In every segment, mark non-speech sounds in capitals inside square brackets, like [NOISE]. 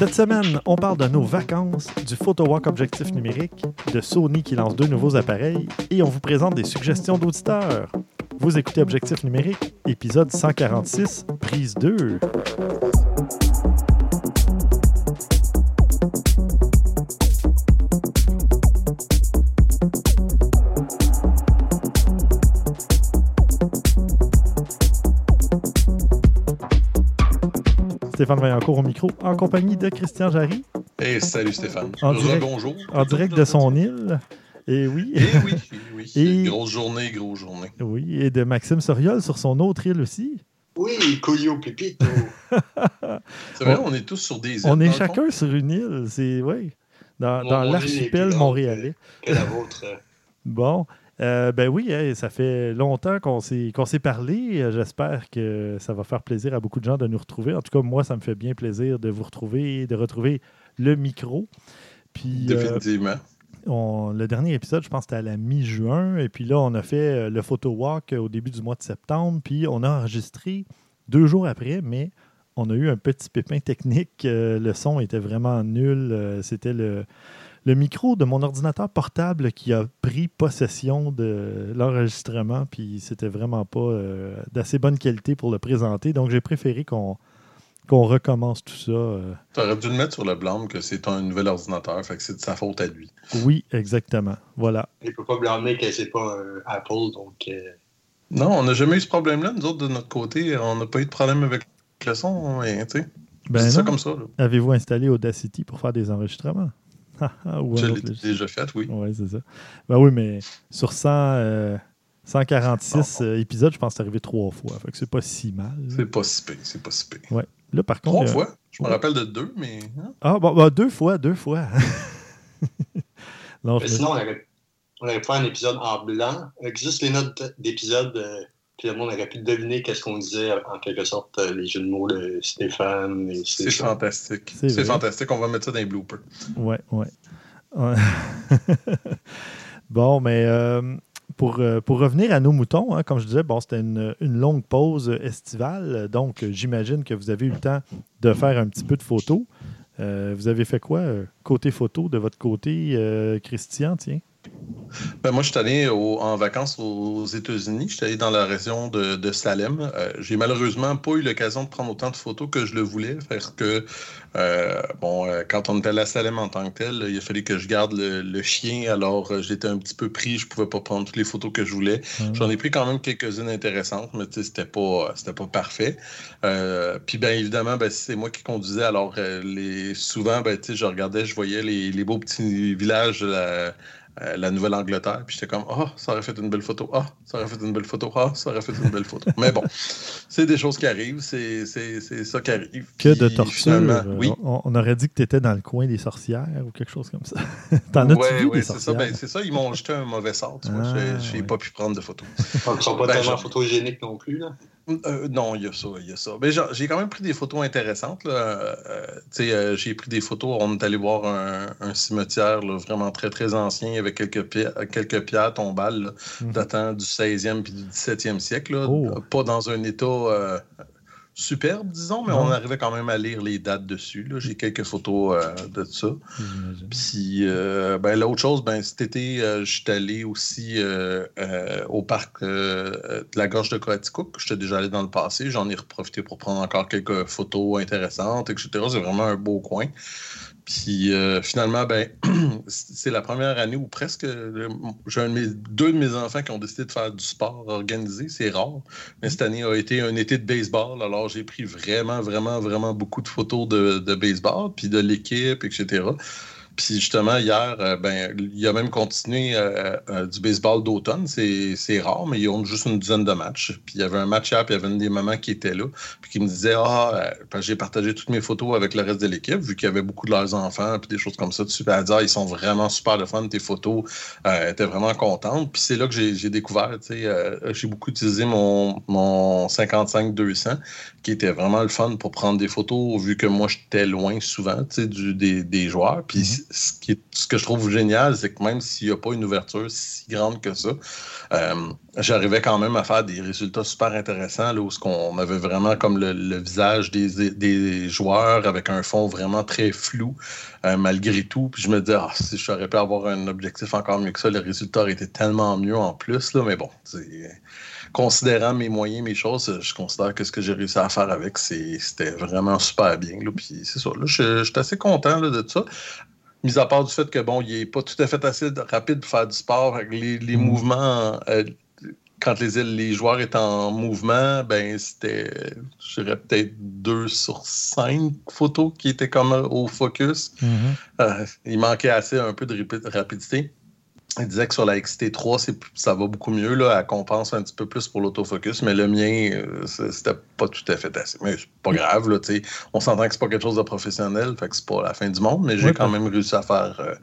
Cette semaine, on parle de nos vacances, du PhotoWalk objectif numérique, de Sony qui lance deux nouveaux appareils et on vous présente des suggestions d'auditeurs. Vous écoutez Objectif numérique, épisode 146, prise 2. Stéphane Vaillancourt au micro, en compagnie de Christian Jarry. Hey, salut Stéphane. En direct, bonjour. En direct de son île. Et oui. Et oui, oui. Et, grosse journée, grosse journée. Oui, et de Maxime Soriol sur son autre île aussi. Oui, Coyo Pépito. [LAUGHS] c'est vrai, on, est tous sur des îles. On est chacun sur une île. C'est, oui. Dans, dans l'archipel montréalais. Que la vôtre. [LAUGHS] bon. Euh, ben oui, ça fait longtemps qu'on s'est, qu'on s'est parlé. J'espère que ça va faire plaisir à beaucoup de gens de nous retrouver. En tout cas, moi, ça me fait bien plaisir de vous retrouver, de retrouver le micro. Puis, euh, le dernier épisode, je pense c'était à la mi-juin. Et puis là, on a fait euh, le photo walk au début du mois de septembre. Puis on a enregistré deux jours après, mais on a eu un petit pépin technique. le son était vraiment nul. C'était le le micro de mon ordinateur portable qui a pris possession de l'enregistrement, puis c'était vraiment pas euh, d'assez bonne qualité pour le présenter. Donc j'ai préféré qu'on qu'on recommence tout ça. Euh. Tu aurais dû le mettre sur le blâme que c'est un nouvel ordinateur, fait que c'est de sa faute à lui. Oui, exactement. Voilà. Il peut pas blâmer que c'est pas un Apple, donc. Euh. Non, on n'a jamais eu ce problème-là. Nous autres, de notre côté, on n'a pas eu de problème avec le son, tu sais. Ben c'est ça comme ça. Avez-vous installé Audacity pour faire des enregistrements? [LAUGHS] Je l'ai déjà fait, oui. Oui, c'est ça. Ben oui, mais sur 100, 146 euh, euh, épisodes, je pense que c'est arrivé trois fois. Fait que c'est pas si mal. C'est pas si pire, c'est pas si pire. Ouais. Là, par contre. Trois fois? Je me rappelle de deux, mais. Hein? Ah, bon, bah, deux fois, deux fois. [LAUGHS] non, sinon, on aurait, on aurait fait un épisode en blanc avec juste les notes d'épisode. Euh, puis le monde aurait pu deviner qu'est-ce qu'on disait, en quelque sorte, euh, les jeux de mots de Stéphane. C'est fantastique. C'est fantastique. On va mettre ça dans les bloopers. Ouais, ouais. [LAUGHS] bon, mais euh, pour, euh, pour revenir à nos moutons, hein, comme je disais, bon, c'était une, longue pause estivale. Donc, j'imagine que vous avez eu le temps de faire un petit peu de photos. vous avez fait quoi côté photo de votre côté, Christian, tiens? Ben moi, je suis allé en vacances aux États-Unis. Je suis allé dans la région de, Salem. Euh, j'ai malheureusement pas eu l'occasion de prendre autant de photos que je le voulais, parce que, euh, bon, euh, quand on était à la Salem en tant que tel, il a fallu que je garde le, chien. Alors, j'étais un petit peu pris. Je pouvais pas prendre toutes les photos que je voulais. Mmh. J'en ai pris quand même quelques-unes intéressantes, mais c'était pas, c'était pas parfait. puis, bien évidemment, ben, c'est moi qui conduisais. Alors, les, souvent, ben, je regardais, je voyais les, les beaux petits villages euh, la Nouvelle-Angleterre. Puis j'étais comme, oh, ça aurait fait une belle photo. Ah, ça aurait fait une belle photo. Ah, ça aurait fait une belle photo. Mais bon, c'est des choses qui arrivent. C'est ça qui arrive. Que de torture. Euh, oui. On, aurait dit que tu étais dans le coin des sorcières ou quelque chose comme ça. [LAUGHS] T'en as-tu vu des sorcières? Ben, c'est ça. Ils m'ont jeté un mauvais sort. Tu vois. Ah, j'ai pas pu prendre de photos. Ils ne sont pas ben, tellement photogéniques non plus. Là. Euh, non, il y a ça, il y a ça. Mais j'ai quand même pris des photos intéressantes. Euh, euh, j'ai pris des photos. On est allé voir un, cimetière vraiment très, très ancien avec quelques, pierres, quelques pierres tombales mhm. datant du 16e puis du 17e siècle. Oh. Pas dans un état superbe, disons, mais on arrivait quand même à lire les dates dessus. J'ai quelques photos euh, de ça. Puis, euh, ben, l'autre chose, ben, cet été, euh, je suis allé aussi au parc de la Gorge de Coaticook. J'étais déjà allé dans le passé. J'en ai profité pour prendre encore quelques photos intéressantes, etc. C'est vraiment un beau coin. Puis euh, finalement, ben, [CLEARS THROAT] c'est la première année où presque j'ai deux de mes enfants qui ont décidé de faire du sport organisé. C'est rare. Mais cette année a été un été de baseball. Alors j'ai pris vraiment, vraiment, vraiment beaucoup de photos de, de baseball, puis de l'équipe, etc. Puis justement, hier, euh, ben, il a même continué euh, euh, du baseball d'automne. C'est rare, mais ils ont juste une dizaine de matchs. Puis il y avait un match hier, puis il y avait une des mamans qui était là, puis qui me disait Ah, j'ai partagé toutes mes photos avec le reste de l'équipe, vu qu'il y avait beaucoup de leurs enfants, puis des choses comme ça elle dit ah, ils sont vraiment super de fun, tes photos. était vraiment contente. Puis c'est là que j'ai découvert, tu sais, j'ai beaucoup utilisé mon, mon 55-200, qui était vraiment le fun pour prendre des photos, vu que moi, j'étais loin souvent, sais, des, des joueurs. Puis mm-hmm ce, qui est, ce que je trouve génial, c'est que même s'il n'y a pas une ouverture si grande que ça, euh, j'arrivais quand même à faire des résultats super intéressants, là, où on avait vraiment comme le, visage des, des, joueurs avec un fond vraiment très flou, euh, malgré tout. Puis je me disais, ah, si j'aurais pu avoir un objectif encore mieux que ça, le résultat aurait été tellement mieux en plus, là, mais bon, considérant mes moyens, mes choses, je considère que ce que j'ai réussi à faire avec, c'était vraiment super bien. Là. Puis c'est ça. Là, je, suis assez content de ça. Mis à part du fait que bon, il n'est pas tout à fait assez rapide pour faire du sport. Les, les mm. mouvements, euh, quand les, les joueurs étaient en mouvement, ben c'était, je dirais peut-être deux sur cinq photos qui étaient comme au focus. Mm-hmm. Euh, il manquait assez un peu de rapidité. Il disait que sur la XT3, ça va beaucoup mieux. Là, elle compense un petit peu plus pour l'autofocus, mais le mien, euh, c'était pas tout à fait assez. Mais c'est pas grave. Là, on s'entend que c'est pas quelque chose de professionnel, fait que c'est pas la fin du monde, mais j'ai quand même réussi à faire euh,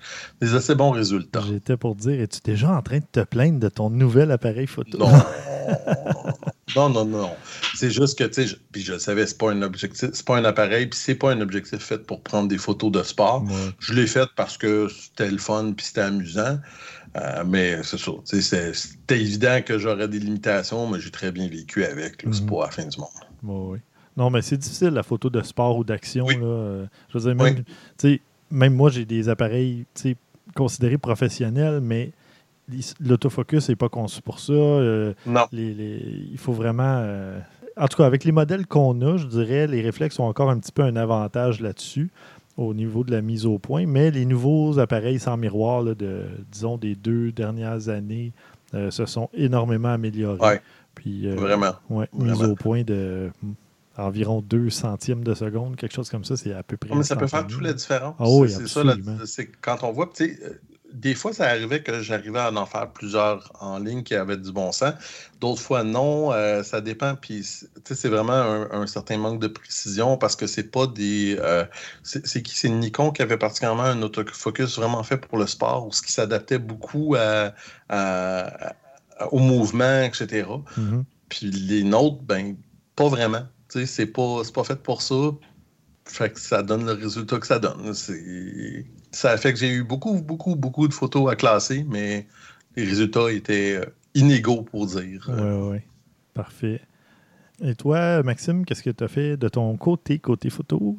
des assez bons résultats. J'étais pour dire, es-tu déjà en train de te plaindre de ton nouvel appareil photo? Non. [LAUGHS] non, non, non. C'est juste que, tu sais, puis je le savais, c'est pas un objectif, c'est pas un appareil, puis c'est pas un objectif fait pour prendre des photos de sport. Je l'ai fait parce que c'était le fun, puis c'était amusant. Euh, mais c'est ça. C'était évident que j'aurais des limitations, mais j'ai très bien vécu avec. C'est mhm. pas la fin du monde. oui. Non, mais c'est difficile, la photo de sport ou d'action. Je veux dire, même, même moi, j'ai des appareils considérés professionnels, mais l'autofocus n'est pas conçu pour ça. Euh, non. il faut vraiment. Euh, en tout cas, avec les modèles qu'on a, je dirais, les réflexes ont encore un petit peu un avantage là-dessus au niveau de la mise au point, mais les nouveaux appareils sans miroir de, disons, des deux dernières années euh, se sont énormément améliorés. Ouais. Puis, euh, Vraiment. Ouais, mise au point de hmm, environ 2 centièmes de seconde, quelque chose comme ça, c'est à peu près. mais ça peut faire toute la différence. Ah oui, c'est ça, c'est quand on voit, tu sais, des fois, ça arrivait que j'arrivais à en faire plusieurs en ligne qui avaient du bon sens. D'autres fois, non. Euh, ça dépend. Puis, c'est vraiment un, certain manque de précision parce que c'est pas des. Euh, c'est qui? C'est Nikon qui avait particulièrement un autofocus vraiment fait pour le sport, ou ce qui s'adaptait beaucoup au mouvement, etc. Mm-hmm. Puis les nôtres, ben, pas vraiment. C'est pas, pas fait pour ça. Fait que ça donne le résultat que ça donne. Ça fait que j'ai eu beaucoup, beaucoup, beaucoup de photos à classer, mais les résultats étaient euh, inégaux pour dire. Oui, oui. Parfait. Et toi, Maxime, qu'est-ce que tu as fait de ton côté, côté photo?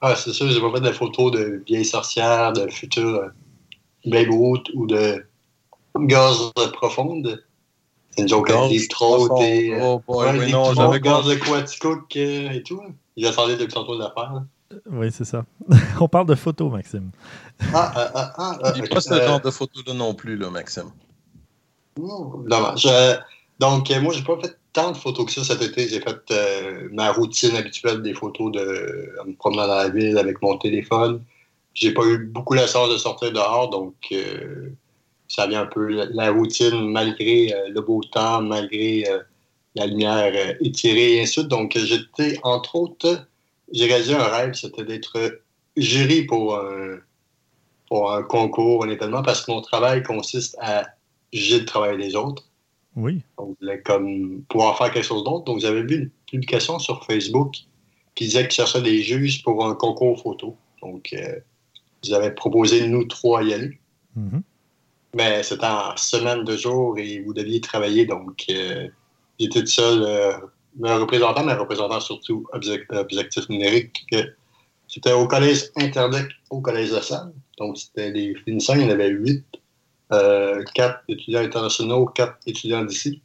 Ah, c'est sûr, j'ai pas fait de photos de vieilles sorcières, de futures euh, Babe ou de gaz profonde. C'est une joke à trop. Et, oh boy, non, j'avais gaz euh, et tout. Il a parlé depuis tantôt de l'affaire. Oui, c'est ça. [LAUGHS] On parle de photos, Maxime. Ah, ah, ah, ah. ah Il pas ce genre de photos-là non plus, là, Maxime. Non, dommage. donc, moi, j'ai pas fait tant de photos que ça cet été. J'ai fait euh, ma routine habituelle des photos de en me promenant dans la ville avec mon téléphone. J'ai pas eu beaucoup la chance de sortir dehors, donc euh, ça vient un peu la, routine malgré euh, le beau temps, malgré la lumière étirée et ainsi de suite. Donc, j'étais, entre autres, j'ai réalisé un rêve, c'était d'être jury pour un, pour un concours, un événement, parce que mon travail consiste à juger le travail des autres. Oui. Donc, comme pouvoir faire quelque chose d'autre. Donc, j'avais vu une publication sur Facebook qui disait qu'ils cherchaient des juges pour un concours photo. Donc, euh, ils avaient proposé nous trois y aller. Mm-hmm. Mais c'était en semaine de jour et vous deviez travailler. Donc, euh, j'étais tout seul. Euh, me représentant, mais représentant surtout objectif numérique, c'était au collège Interdec, au collège de Salle. Donc, c'était des finissants, il y en avait huit. Euh, quatre étudiants internationaux, quatre étudiants d'ici.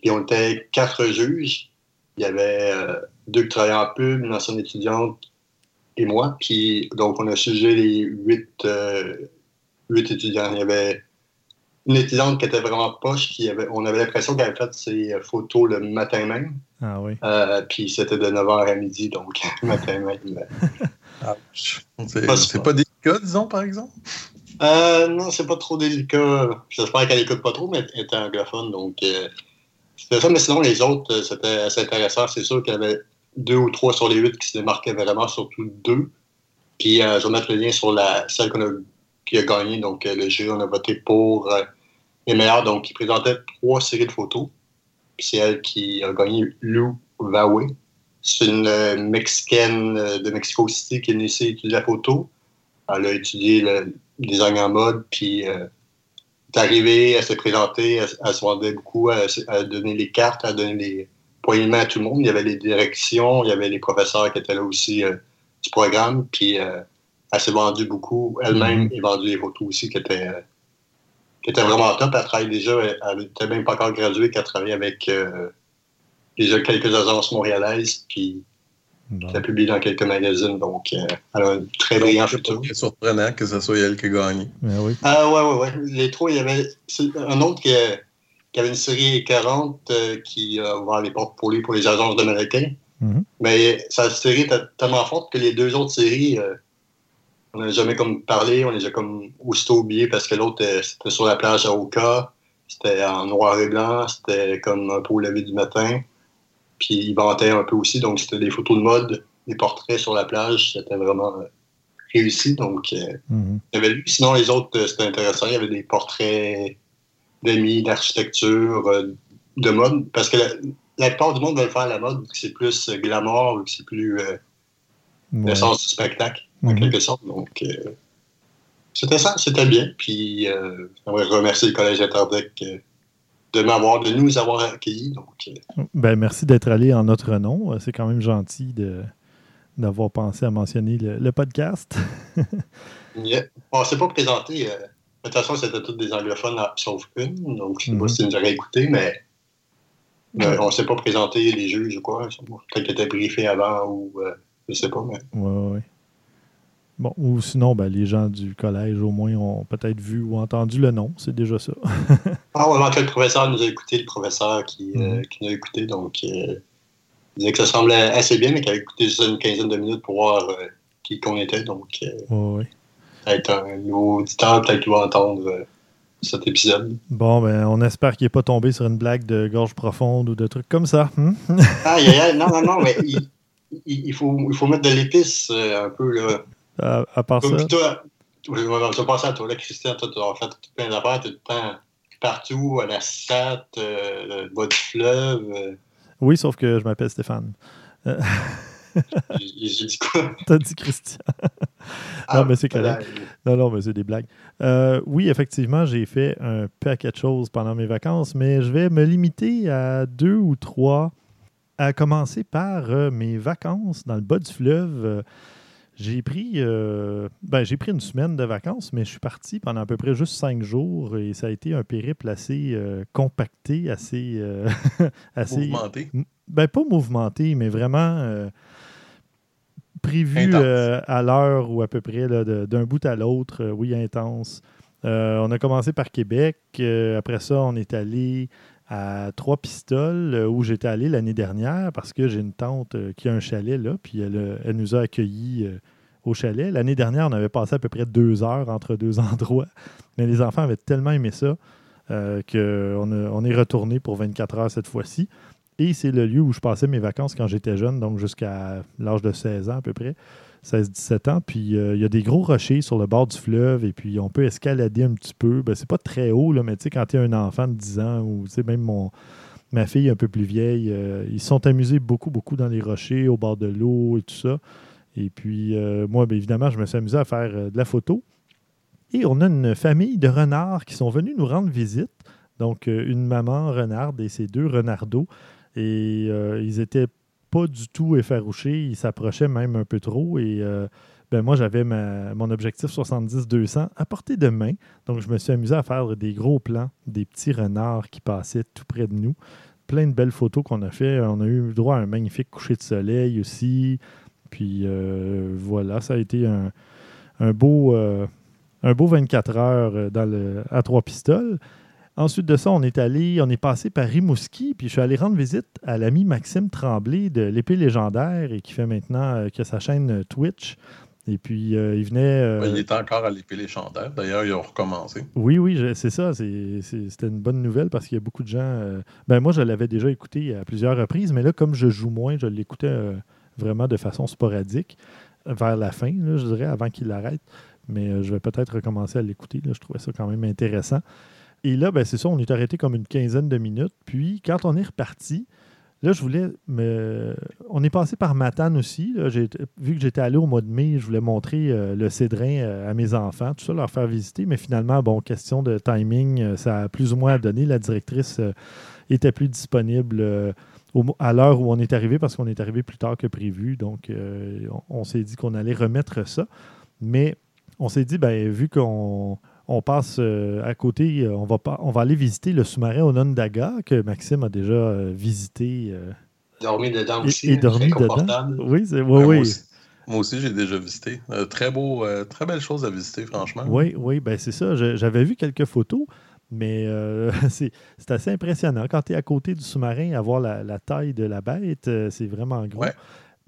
Puis on était quatre juges. Il y avait euh, deux qui travaillaient en pub, une ancienne étudiante et moi. Puis donc on a jugé les huit, euh, huit étudiants. Il y avait une étudiante qui était vraiment poche, qui avait, on avait l'impression qu'elle avait fait ses photos le matin même. Ah oui. Euh, puis c'était de 9h à midi, donc [LAUGHS] le matin même. Ah, c'est pas délicat, disons, par exemple? Euh, non, c'est pas trop délicat. J'espère qu'elle écoute pas trop, mais elle était anglophone, donc euh, c'était ça. Mais sinon, les autres, euh, c'était assez intéressant. C'est sûr qu'il y avait deux ou trois sur les huit qui se démarquaient vraiment, surtout deux. Puis je vais mettre le lien sur la celle qu'on a qui a gagné. Donc, euh, le jury, on a voté pour euh, les meilleurs. Donc, il présentait trois séries de photos. c'est elle qui a gagné Lou Vawe. C'est une euh, Mexicaine de Mexico City qui est venue ici étudier la photo. elle a étudié le design en mode, puis est arrivée, elle s'est présentée, elle, se vendait beaucoup, elle, a donné les cartes, elle a donné les poignées à tout le monde. Il y avait les directions, il y avait les professeurs qui étaient là aussi du programme, puis euh, elle s'est vendue beaucoup. Elle-même mm-hmm. a vendu les photos aussi qui étaient, qui étaient vraiment top. Elle travaille déjà, elle n'était même pas encore graduée, qu'elle travaillait avec déjà quelques agences montréalaises, puis elle a publié dans quelques magazines, donc euh, elle a un très brillant futur. C'est surprenant que ce soit elle qui a gagné. Ben oui. Ah ouais, ouais, ouais. Les trois, il y avait un autre qui, avait une série 40 euh, qui a ouvert les portes pour lui pour les agences américaines. Mm-hmm. Mais sa série était tellement forte que les deux autres séries, euh, on n'a jamais comme parlé, on les a comme aussitôt oubliés parce que l'autre, c'était sur la plage à Oka, c'était en noir et blanc, c'était comme un peu au lever du matin. Puis il vantait un peu aussi, donc c'était des photos de mode, des portraits sur la plage, c'était vraiment euh, réussi. Donc, euh, mhm. Sinon, les autres, euh, c'était intéressant. Il y avait des portraits d'amis, d'architecture, de mode, parce que la, plupart du monde veut faire la mode, c'est plus glamour, c'est plus le sens du spectacle, en mhm. quelque sorte. Donc, c'était ça, c'était bien. Puis, j'aimerais remercier le Collège Interdec de m'avoir, de nous avoir accueillis. Donc, euh. ben, merci d'être allé en notre nom. C'est quand même gentil de, d'avoir pensé à mentionner le, podcast. [LAUGHS] yeah. On ne s'est pas présenté. Euh, de toute façon, c'était tous des anglophones sauf une. Donc, je ne sais pas mhm. si nous auraient écouté, mais, on ne s'est pas présenté les juges ou quoi. Peut-être qu'ils étaient briefés avant ou euh, je ne sais pas. Mais... Oui, oui. Bon, ou sinon, ben, les gens du collège, au moins, ont peut-être vu ou entendu le nom. C'est déjà ça. [LAUGHS] ah, ouais, le professeur nous a écouté, le professeur qui, euh, mhm. nous a écouté. Donc, euh, il disait que ça semblait assez bien, mais qu'il avait écouté juste une quinzaine de minutes pour voir euh, qui qu'on était. Donc, oui. peut-être un nouveau auditeur, peut-être qu'il va entendre cet épisode. Bon, ben, on espère qu'il n'est pas tombé sur une blague de gorge profonde ou de trucs comme ça. Ah, non, non, non, mais [LAUGHS] il, faut, il faut mettre de l'épice un peu, là. À, part ça? Toi, je vais passer à toi, là, Christian. Toi, tu as fait plein d'affaires tout le temps partout, à la SAT, euh, le bas du fleuve. Euh. Oui, sauf que je m'appelle Stéphane. [LAUGHS] J'ai dit quoi? T'as dit Christian. Ah, non, mais c'est correct. Non, non, mais c'est des blagues. Euh, oui, effectivement, j'ai fait un paquet de choses pendant mes vacances, mais je vais me limiter à deux ou trois. À commencer par mes vacances dans le bas du fleuve. J'ai pris, euh, ben, j'ai pris une semaine de vacances, mais je suis parti pendant à peu près juste cinq jours et ça a été un périple assez euh, compacté, assez, euh, [LAUGHS] assez. Mouvementé. Ben, pas mouvementé, mais vraiment prévu à l'heure ou à peu près d'un bout à l'autre. oui, intense. on a commencé par Québec. après ça, on est allé à Trois Pistoles, où j'étais allé l'année dernière parce que j'ai une tante qui a un chalet là, puis elle, elle nous a accueillis au chalet. L'année dernière, on avait passé à peu près deux heures entre deux [LAUGHS] endroits, mais les enfants avaient tellement aimé ça qu'on on est retourné pour 24 heures cette fois-ci. Et c'est le lieu où je passais mes vacances quand j'étais jeune, donc jusqu'à l'âge de 16 ans à peu près. 16-17 ans. Puis euh, il y a des gros rochers sur le bord du fleuve et puis on peut escalader un petit peu. Ben, c'est pas très haut, là, mais tu sais, quand tu es un enfant de 10 ans ou même mon, ma fille un peu plus vieille, euh, ils sont amusés beaucoup, beaucoup dans les rochers, au bord de l'eau et tout ça. Et puis euh, moi, bien évidemment, je me suis amusé à faire de la photo. Et on a une famille de renards qui sont venus nous rendre visite. Donc, une maman renarde et ses deux renardeaux. Et ils étaient pas du tout effarouché. Il s'approchait même un peu trop. Et euh, ben moi, j'avais mon objectif 70-200 à portée de main. Donc, je me suis amusé à faire des gros plans, des petits renards qui passaient tout près de nous. Plein de belles photos qu'on a fait. On a eu droit à un magnifique coucher de soleil aussi. Puis euh, voilà, ça a été un, beau, euh, un beau 24 heures dans le, à trois pistoles. Ensuite de ça, on est allé, on est passé par Rimouski, puis je suis allé rendre visite à l'ami Maxime Tremblay de l'épée légendaire et qui fait maintenant euh, que sa chaîne euh, Twitch. Et puis, euh, il venait. il est encore à l'épée légendaire. D'ailleurs, ils ont recommencé. Oui, oui, c'est ça. C'était une bonne nouvelle parce qu'il y a beaucoup de gens. ben, moi, je l'avais déjà écouté à plusieurs reprises, mais là, comme je joue moins, je l'écoutais vraiment de façon sporadique vers la fin, je dirais, avant qu'il l'arrête. Mais je vais peut-être recommencer à l'écouter. Je trouvais ça quand même intéressant. Et là, ben, c'est ça, on est arrêté comme une quinzaine de minutes. Puis, quand on est reparti, Là, je voulais me. On est passé par Matane aussi. Vu que j'étais allé au mois de mai, je voulais montrer euh, le cédrin euh, à mes enfants, tout ça, leur faire visiter. Mais finalement, bon, question de timing, euh, ça a plus ou moins donné. La directrice était plus disponible à l'heure où on est arrivé parce qu'on est arrivé plus tard que prévu. Donc, on, s'est dit qu'on allait remettre ça. Mais on s'est dit, ben, vu qu'on on passe euh, à côté, euh, on va, pas, on va aller visiter le sous-marin Onondaga que Maxime a déjà euh, visité. dormi dedans aussi. Et, dormi dedans. Oui, c'est, oui, oui. Moi aussi, j'ai déjà visité. très beau, très belle chose à visiter, franchement. Oui, oui, ben c'est ça. j'avais vu quelques photos, mais [LAUGHS] c'est, assez impressionnant. Quand tu es à côté du sous-marin, avoir la, la, taille de la bête, c'est vraiment gros.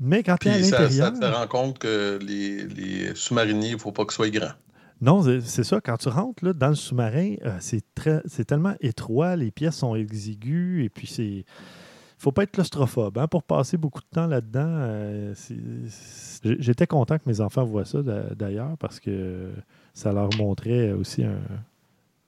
Mais quand tu es à l'intérieur. Ça, ça, te rend compte que les, les sous-mariniers, il ne faut pas qu'ils soient grands. Non, c'est ça. Quand tu rentres là, dans le sous-marin, euh, c'est tellement étroit, les pièces sont exiguës et puis c'est. faut pas être claustrophobe. Hein, pour passer beaucoup de temps là-dedans, euh, j'étais content que mes enfants voient ça d'ailleurs parce que ça leur montrait aussi un,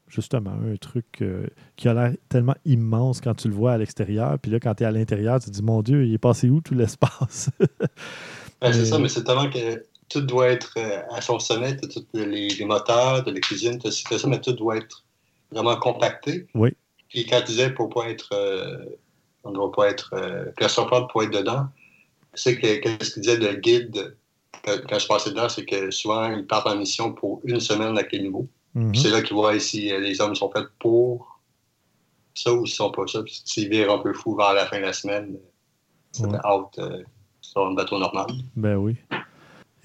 justement un truc euh, qui a l'air tellement immense quand tu le vois à l'extérieur. Puis là, quand tu es à l'intérieur, tu te dis Mon Dieu, il est passé où tout l'espace? [LAUGHS] C'est ça, mais c'est tellement que tout doit être euh, à son sommet, tous les, moteurs, de la cuisine, tout ça, mais tout doit être vraiment compacté. Oui. Puis quand tu disais pour pas être, euh, on ne doit pas être euh, pour être dedans, c'est que qu'est-ce qu'il disait de guide quand, je passais dedans, c'est que souvent ils partent en mission pour une semaine à quel niveau. Mhm. C'est là qu'ils voient si les hommes sont faits pour ça ou s'ils sont pas ça. S'ils virent un peu fou vers la fin de la semaine, c'est out sur un bateau normal. Ben oui.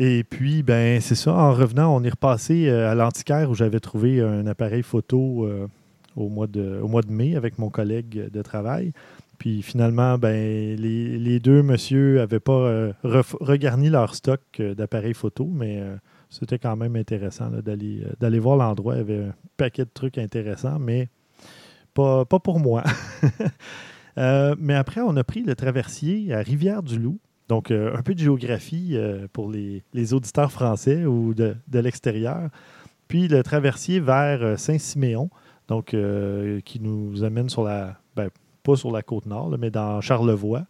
Et puis, ben, c'est ça. En revenant, on est repassé euh, à l'antiquaire où j'avais trouvé un appareil photo euh, au, mois de, au mois de mai avec mon collègue de travail. Puis finalement, ben, les, deux monsieur n'avaient pas euh, regarni leur stock d'appareils photo, mais c'était quand même intéressant d'aller voir l'endroit. Il y avait un paquet de trucs intéressants, mais pas, pas pour moi. [LAUGHS] mais après, on a pris le traversier à Rivière-du-Loup. Donc, euh, un peu de géographie euh, pour les, auditeurs français ou de, l'extérieur. Puis le traversier vers euh, Saint-Siméon, donc qui nous amène sur la, ben, pas sur la côte nord, mais dans Charlevoix.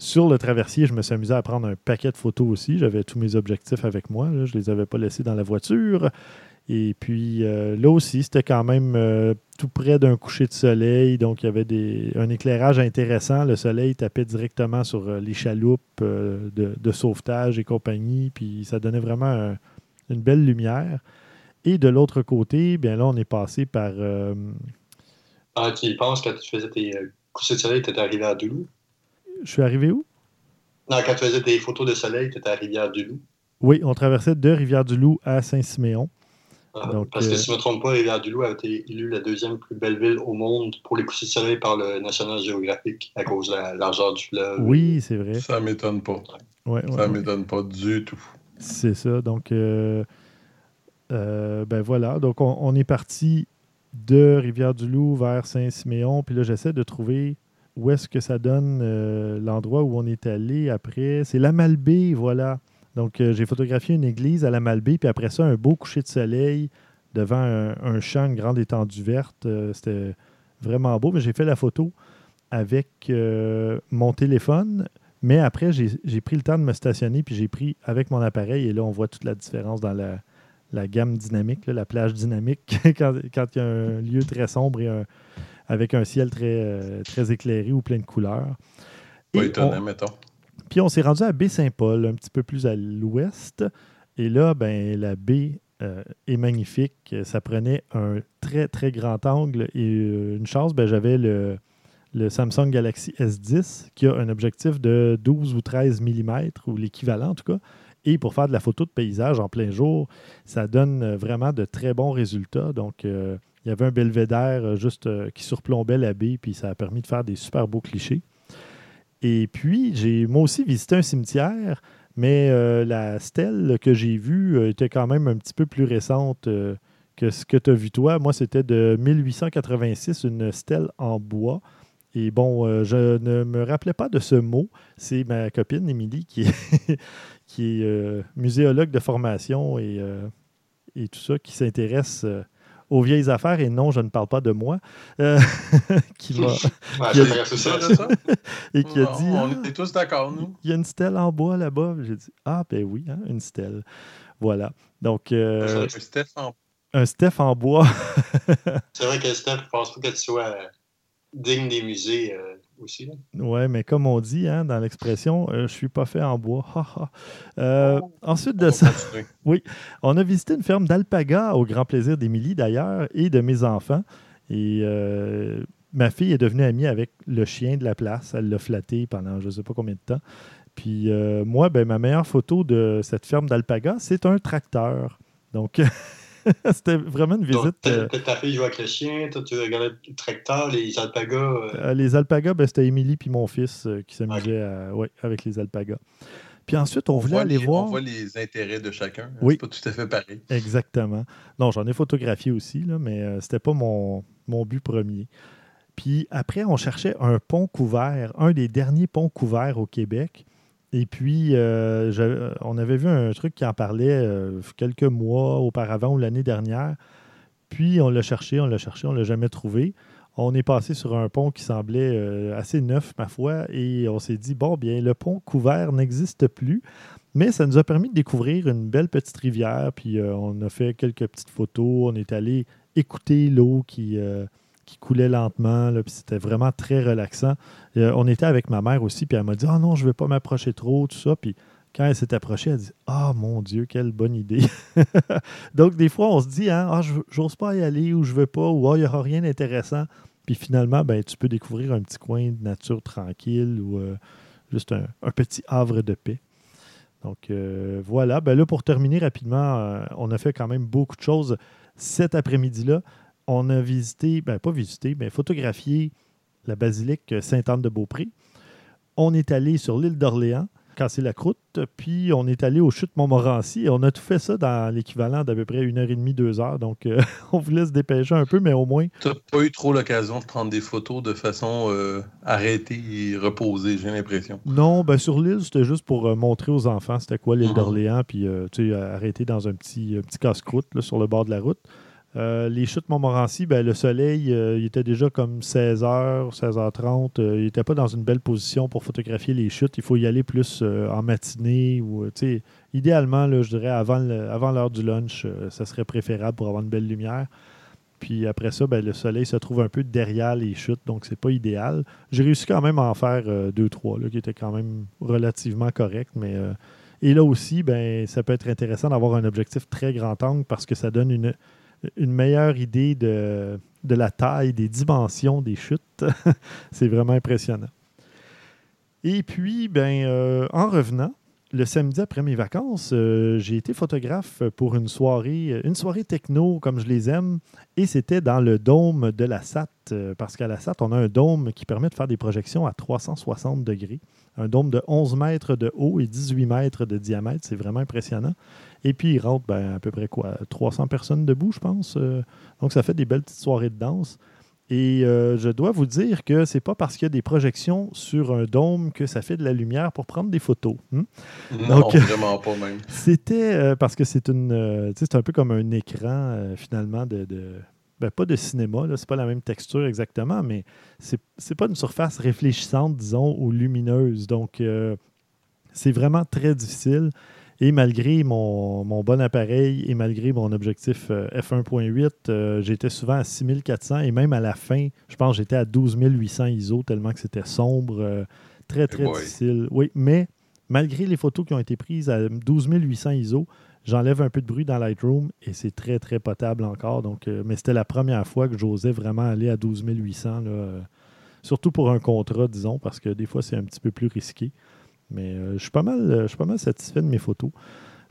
Sur le traversier, je me suis amusé à prendre un paquet de photos aussi. J'avais tous mes objectifs avec moi. je ne les avais pas laissés dans la voiture. Et puis euh, là aussi, c'était quand même euh, tout près d'un coucher de soleil, donc il y avait des, un éclairage intéressant. Le soleil tapait directement sur euh, les chaloupes de, sauvetage et compagnie, puis ça donnait vraiment une belle lumière. Et de l'autre côté, bien là, on est passé par. Ah, tu penses quand tu faisais tes couchers de soleil, tu étais arrivé à Doulou? Je suis arrivé où? Non, quand tu faisais tes photos de soleil, tu étais à Doulou. Oui, on traversait de Rivière-du-Loup à Saint-Siméon. Ah, parce que euh, si je ne me trompe pas, Rivière-du-Loup a été élue la deuxième plus belle ville au monde pour les coups de soleil par le National Geographic à cause de la largeur du fleuve. Oui, c'est vrai. Ça m'étonne pas. Ouais, ça m'étonne pas du tout. C'est ça. Donc, euh, euh, ben voilà. Donc, on, est parti de Rivière-du-Loup vers Saint-Siméon. Puis là, j'essaie de trouver où est-ce que ça donne l'endroit où on est allé après. C'est la Malbaie, voilà. Donc, euh, j'ai photographié une église à la Malbaie, puis après ça, un beau coucher de soleil devant un, champ, une grande étendue verte. Euh, c'était vraiment beau, mais j'ai fait la photo avec euh, mon téléphone. Mais après, j'ai pris le temps de me stationner, puis j'ai pris avec mon appareil, et là, on voit toute la différence dans la, gamme dynamique, la plage dynamique, [LAUGHS] quand, il y a un lieu très sombre et avec un ciel très, très éclairé ou plein de couleurs. Pas étonnant, mettons. Puis on s'est rendu à Baie-Saint-Paul, un petit peu plus à l'ouest. Et là, ben, la baie euh, est magnifique. Ça prenait un très, très grand angle. Et euh, une chance, ben, j'avais le, Samsung Galaxy S10 qui a un objectif de 12 ou 13 mm, ou l'équivalent en tout cas. Et pour faire de la photo de paysage en plein jour, ça donne vraiment de très bons résultats. Donc, euh, il y avait un belvédère juste qui surplombait la baie, puis ça a permis de faire des super beaux clichés. Et puis, j'ai moi aussi visité un cimetière, mais euh, la stèle que j'ai vue euh, était quand même un petit peu plus récente euh, que ce que tu as vu toi. Moi, c'était de 1886, une stèle en bois. Et bon, je ne me rappelais pas de ce mot. C'est ma copine Émilie qui est, [LAUGHS] qui est muséologue de formation et, et, tout ça, qui s'intéresse aux vieilles affaires, et non, je ne parle pas de moi, euh, [LAUGHS] qui m'a. [LAUGHS] et qui a dit. On ah, était tous d'accord, nous. Il y a une stèle en bois là-bas. J'ai dit Ah, ben oui, hein, une stèle. Voilà. Donc. Euh, un Steph en un Steph en bois. [LAUGHS] c'est vrai que Steph, je pense pas que tu sois digne des musées euh, aussi. Oui, mais comme on dit hein, dans l'expression, je je suis pas fait en bois. Oh, ensuite de ça, [LAUGHS] oui, on a visité une ferme d'alpaga au grand plaisir d'Émilie d'ailleurs et de mes enfants. Et ma fille est devenue amie avec le chien de la place. Elle l'a flatté pendant je ne sais pas combien de temps. Puis euh, moi, ben, ma meilleure photo de cette ferme d'alpaga, c'est un tracteur. Donc, [LAUGHS] [LAUGHS] c'était vraiment une visite. Euh, ta fille jouait avec le chien, toi, tu regardais le tracteur, les alpagas. Euh. les alpagas, ben, c'était Émilie puis mon fils qui s'amusait avec les alpagas. Puis ensuite, on, voulait aller voir. On voit les intérêts de chacun. Oui. C'est pas tout à fait pareil. Exactement. Non, j'en ai photographié aussi, là, mais c'était pas mon, mon but premier. Puis après, on cherchait un pont couvert, un des derniers ponts couverts au Québec. Et puis, euh, on avait vu un truc qui en parlait euh, quelques mois auparavant ou l'année dernière. Puis, on l'a cherché, on l'a cherché, on l'a jamais trouvé. On est passé sur un pont qui semblait euh, assez neuf, ma foi, et on s'est dit, bon, bien, le pont couvert n'existe plus. Mais ça nous a permis de découvrir une belle petite rivière. Puis, on a fait quelques petites photos. On est allé écouter l'eau qui qui coulait lentement. puis c'était vraiment très relaxant. Euh, on était avec ma mère aussi, puis elle m'a dit Ah non, je ne vais pas m'approcher trop, tout ça. Puis quand elle s'est approchée, elle dit Ah mon Dieu, quelle bonne idée. [LAUGHS] Donc, des fois, on se dit hein, Ah, j'ose pas y aller ou je veux pas, ou Ah, il n'y aura rien d'intéressant. Puis finalement, ben, tu peux découvrir un petit coin de nature tranquille ou euh, juste un, petit havre de paix. Donc euh, voilà, ben là pour terminer rapidement, on a fait quand même beaucoup de choses cet après-midi-là on a visité, ben pas visité, mais photographié la basilique Sainte-Anne-de-Beaupré. On est allé sur l'île d'Orléans, casser la croûte, puis on est allé aux chutes Montmorency et on a tout fait ça dans l'équivalent d'à peu près une heure et demie, deux heures. Donc, euh, [LAUGHS] on voulait se dépêcher un peu, mais au moins. Tu n'as pas eu trop l'occasion de prendre des photos de façon euh, arrêtée et reposée, j'ai l'impression. Non, ben sur l'île, c'était juste pour euh, montrer aux enfants c'était quoi l'île mhm. d'Orléans, puis tu sais, arrêter dans un petit, petit casse-croûte sur le bord de la route. Euh, les chutes Montmorency, ben, le soleil, euh, il était déjà comme 16h, 16h30. il n'était pas dans une belle position pour photographier les chutes. Il faut y aller plus euh, en matinée ou, idéalement, là, je dirais avant, avant l'heure du lunch, ça serait préférable pour avoir une belle lumière. Puis après ça, ben, le soleil se trouve un peu derrière les chutes, donc c'est pas idéal. J'ai réussi quand même à en faire deux, trois, qui étaient quand même relativement corrects, mais et là aussi, ben, ça peut être intéressant d'avoir un objectif très grand angle parce que ça donne une, une meilleure idée de, la taille, des dimensions des chutes. [LAUGHS] c'est vraiment impressionnant. Et puis, ben, euh, en revenant, le samedi après mes vacances, euh, j'ai été photographe pour une soirée, une soirée techno comme je les aime, et c'était dans le dôme de la SAT, euh, parce qu'à la SAT, on a un dôme qui permet de faire des projections à 360 degrés, un dôme de 11 mètres de haut et 18 mètres de diamètre, c'est vraiment impressionnant. Et puis, il rentre ben, à peu près quoi 300 personnes debout, je pense. Euh. donc, ça fait des belles petites soirées de danse. Et euh, je dois vous dire que c'est pas parce qu'il y a des projections sur un dôme que ça fait de la lumière pour prendre des photos. Hmm? Non, vraiment pas même. [LAUGHS] C'était euh, parce que c'est une, c'est un peu comme un écran finalement de, ben, pas de cinéma, c'est pas la même texture exactement, mais c'est, c'est pas une surface réfléchissante, disons, ou lumineuse. Donc, c'est vraiment très difficile. Et malgré mon, bon appareil et malgré mon objectif euh, f1.8, euh, j'étais souvent à 6400 et même à la fin, je pense que j'étais à 12800 ISO tellement que c'était sombre, euh, très très difficile. Oui, mais malgré les photos qui ont été prises à 12800 ISO, j'enlève un peu de bruit dans Lightroom et c'est très très potable encore. Donc, mais c'était la première fois que j'osais vraiment aller à 12800, surtout pour un contrat, disons, parce que des fois c'est un petit peu plus risqué. Mais euh, je, suis pas mal, je suis pas mal satisfait de mes photos.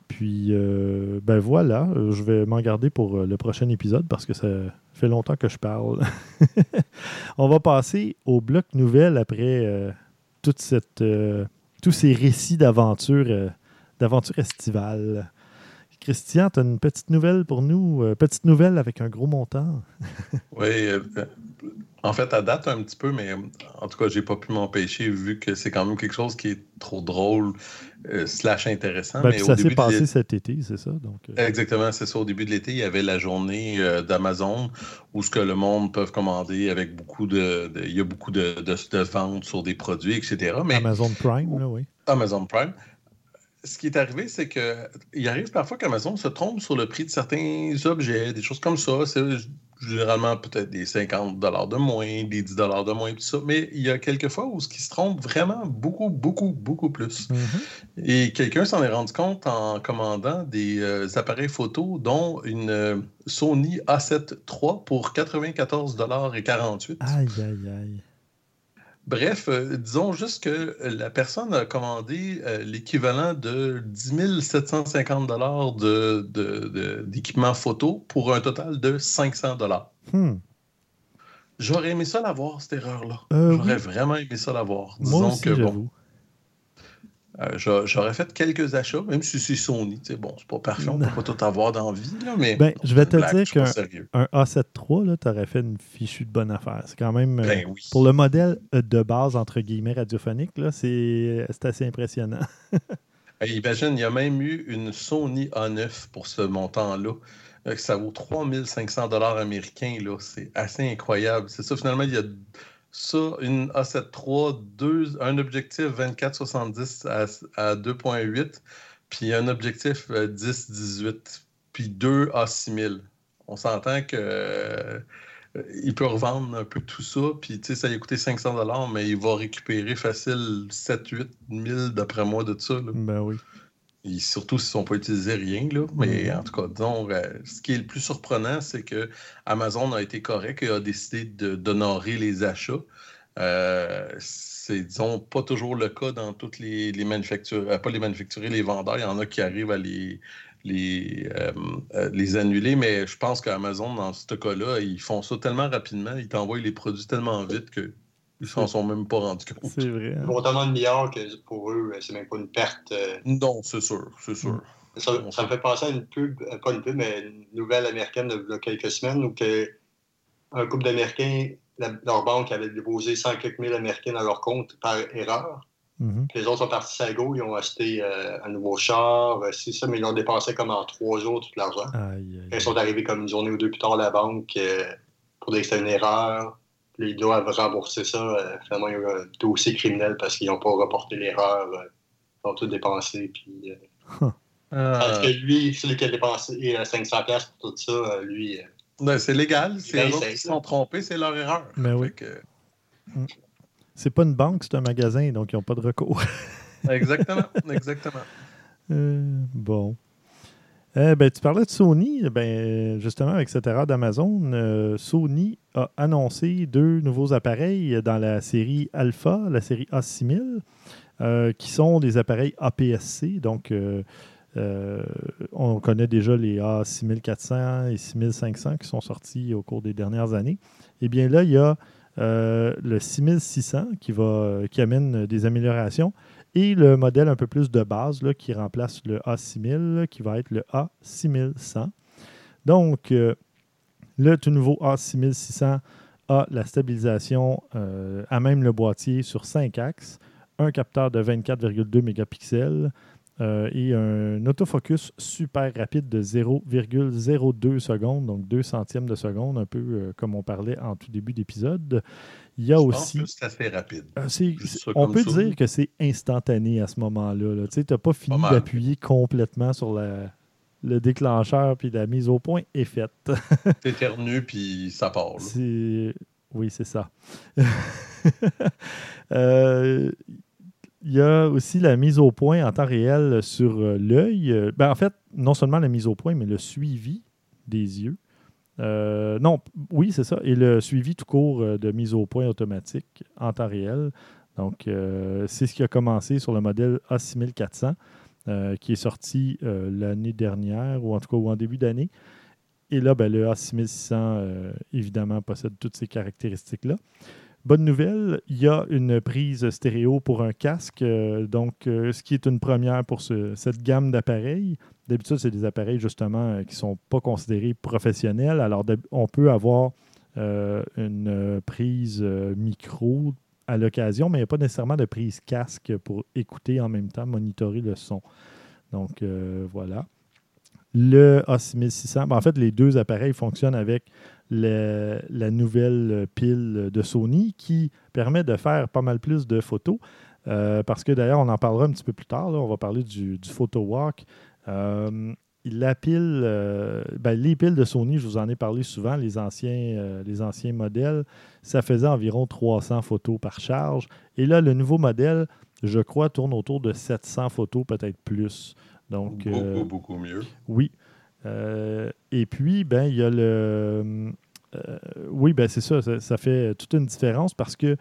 Puis, euh, ben voilà, je vais m'en garder pour euh, le prochain épisode parce que ça fait longtemps que je parle. [LAUGHS] On va passer au bloc nouvelle après toute cette, tous ces récits d'aventure, d'aventure estivale. Christian, tu as une petite nouvelle pour nous? petite nouvelle avec un gros montant? [LAUGHS] oui, En fait, à date un petit peu, mais en tout cas, j'ai pas pu m'empêcher vu que c'est quand même quelque chose qui est trop drôle euh, slash intéressant. Ben, mais ça s'est passé cet été, c'est ça? Donc, euh. Exactement, c'est ça. Au début de l'été, il y avait la journée euh, d'Amazon où ce que le monde peut commander avec beaucoup de, Il y a beaucoup de, de, ventes sur des produits, etc. Mais, Amazon Prime, là, oui. Amazon Prime ce qui est arrivé, c'est qu'il arrive parfois qu'Amazon se trompe sur le prix de certains objets, des choses comme ça. Généralement peut-être des 50 de moins, des 10 de moins, tout ça. Mais il y a quelques fois où ce qui se trompe vraiment beaucoup, beaucoup, beaucoup plus. Mm-hmm. Et quelqu'un s'en est rendu compte en commandant des euh, appareils photo, dont une euh, Sony A7 III pour 94 et 48. Aïe, aïe, aïe. Bref, euh, disons juste que la personne a commandé euh, l'équivalent de 10 750 d'équipement photo pour un total de 500 hmm. J'aurais aimé ça l'avoir, cette erreur-là. Euh, J'aurais vraiment aimé ça l'avoir. Disons que, bon, euh, j'aurais fait quelques achats, même si c'est Sony. Bon, c'est pas parfait, on peut pas tout avoir dans la vie, mais. Ben, je vais te dire qu'un A7 III, tu aurais fait une fichue de bonne affaire. C'est quand même. Euh, ben pour le modèle de base, entre guillemets, radiophonique, c'est assez impressionnant. [LAUGHS] imagine, il y a même eu une Sony A9 pour ce montant-là. Euh, ça vaut 3500 américains. C'est assez incroyable. C'est ça, finalement, il y a ça, une A7 III, un objectif 24-70 à, 2.8, puis un objectif 10-18, euh, puis deux A6000. On s'entend que euh, il peut revendre un peu tout ça, puis ça lui a coûté 500 mais il va récupérer facile 7-8 000 d'après moi de ça. Ben oui. Surtout s'ils ne sont pas utilisés rien. Là. Mais mm. en tout cas, donc, euh, ce qui est le plus surprenant, c'est que Amazon a été correct et a décidé d'honorer les achats. Euh, c'est, disons, pas toujours le cas dans toutes les, les manufactures, euh, pas les manufacturiers, les vendeurs. Il y en a qui arrivent à les, les, les annuler, mais je pense qu'Amazon, dans ce cas-là, ils font ça tellement rapidement, ils t'envoient les produits tellement vite que ils s'en sont même pas rendus compte. C'est vrai. Hein? Ils vont tellement de milliards que pour eux, c'est même pas une perte. Non, c'est sûr, c'est sûr. Ça, me fait penser à une pub, euh, pas une pub, mais une nouvelle américaine de, quelques semaines où que un couple d'Américains, leur banque avait déposé 100 quelques mille Américains dans leur compte par erreur. Mm-hmm. Les autres sont partis à go, ils ont acheté euh, un nouveau char, euh, c'est ça, mais ils l'ont dépensé comme en trois jours tout l'argent. Ils sont arrivés comme une journée ou deux plus tard à la banque pour dire que c'était une erreur. Ils doivent rembourser ça. finalement, il y a un dossier criminel parce qu'ils n'ont pas reporté l'erreur. ils ont tout dépensé. Puis, parce que lui, celui qui a dépensé 500 euh, pour tout ça, euh, lui. Euh, ben, c'est légal. C'est eux qui sont trompés, c'est leur erreur. Mais ben oui. Mm. C'est pas une banque, c'est un magasin, donc ils n'ont pas de recours. exactement, exactement. [LAUGHS] bon. Ben, tu parlais de Sony. Ben, justement, avec cette erreur d'Amazon, Sony a annoncé deux nouveaux appareils dans la série Alpha, la série A6000, qui sont des appareils APS-C, donc euh, on connaît déjà les A6400 et 6500 qui sont sortis au cours des dernières années. Eh bien là, il y a euh, le 6600 qui, va, qui amène des améliorations et le modèle un peu plus de base là, qui remplace le A6000 qui va être le A6100. Donc, euh, le tout nouveau A6600 a la stabilisation à même le boîtier sur 5 axes, un capteur de 24,2 mégapixels, euh, et un autofocus super rapide de 0,02 secondes, donc 2 centièmes de seconde, un peu euh, comme on parlait en tout début d'épisode. Il y a aussi. c'est assez rapide. Euh, on peut dire que c'est instantané à ce moment-là. Tu n'as pas fini d'appuyer complètement sur le déclencheur, puis la mise au point est faite. [LAUGHS] T'éternues, puis ça part. Oui, c'est ça. [LAUGHS] euh, il y a aussi la mise au point en temps réel sur euh, l'œil. Ben, en fait, non seulement la mise au point, mais le suivi des yeux. Euh, non, oui, c'est ça. Et le suivi tout court de mise au point automatique en temps réel. Donc, c'est ce qui a commencé sur le modèle A6400, qui est sorti l'année dernière, ou en tout cas ou en début d'année. Et là, ben, le A6600, évidemment, possède toutes ces caractéristiques-là. Bonne nouvelle, il y a une prise stéréo pour un casque, euh, donc euh, ce qui est une première pour cette gamme d'appareils. D'habitude, c'est des appareils justement euh, qui ne sont pas considérés professionnels. Alors, on peut avoir une prise micro à l'occasion, mais il n'y a pas nécessairement de prise casque pour écouter en même temps, monitorer le son. Donc voilà. Le A6600, ben, en fait, les deux appareils fonctionnent avec la nouvelle pile de Sony qui permet de faire pas mal plus de photos. Euh, parce que d'ailleurs, on en parlera un petit peu plus tard. on va parler du, Photo Walk. Euh, la pile, euh, ben, les piles de Sony, je vous en ai parlé souvent, les anciens, les anciens modèles, ça faisait environ 300 photos par charge. Et là, le nouveau modèle, je crois, tourne autour de 700 photos, peut-être plus. Donc, beaucoup, beaucoup mieux. Oui. et puis, ben, il y a le. oui, ben, c'est ça, ça, fait toute une différence parce que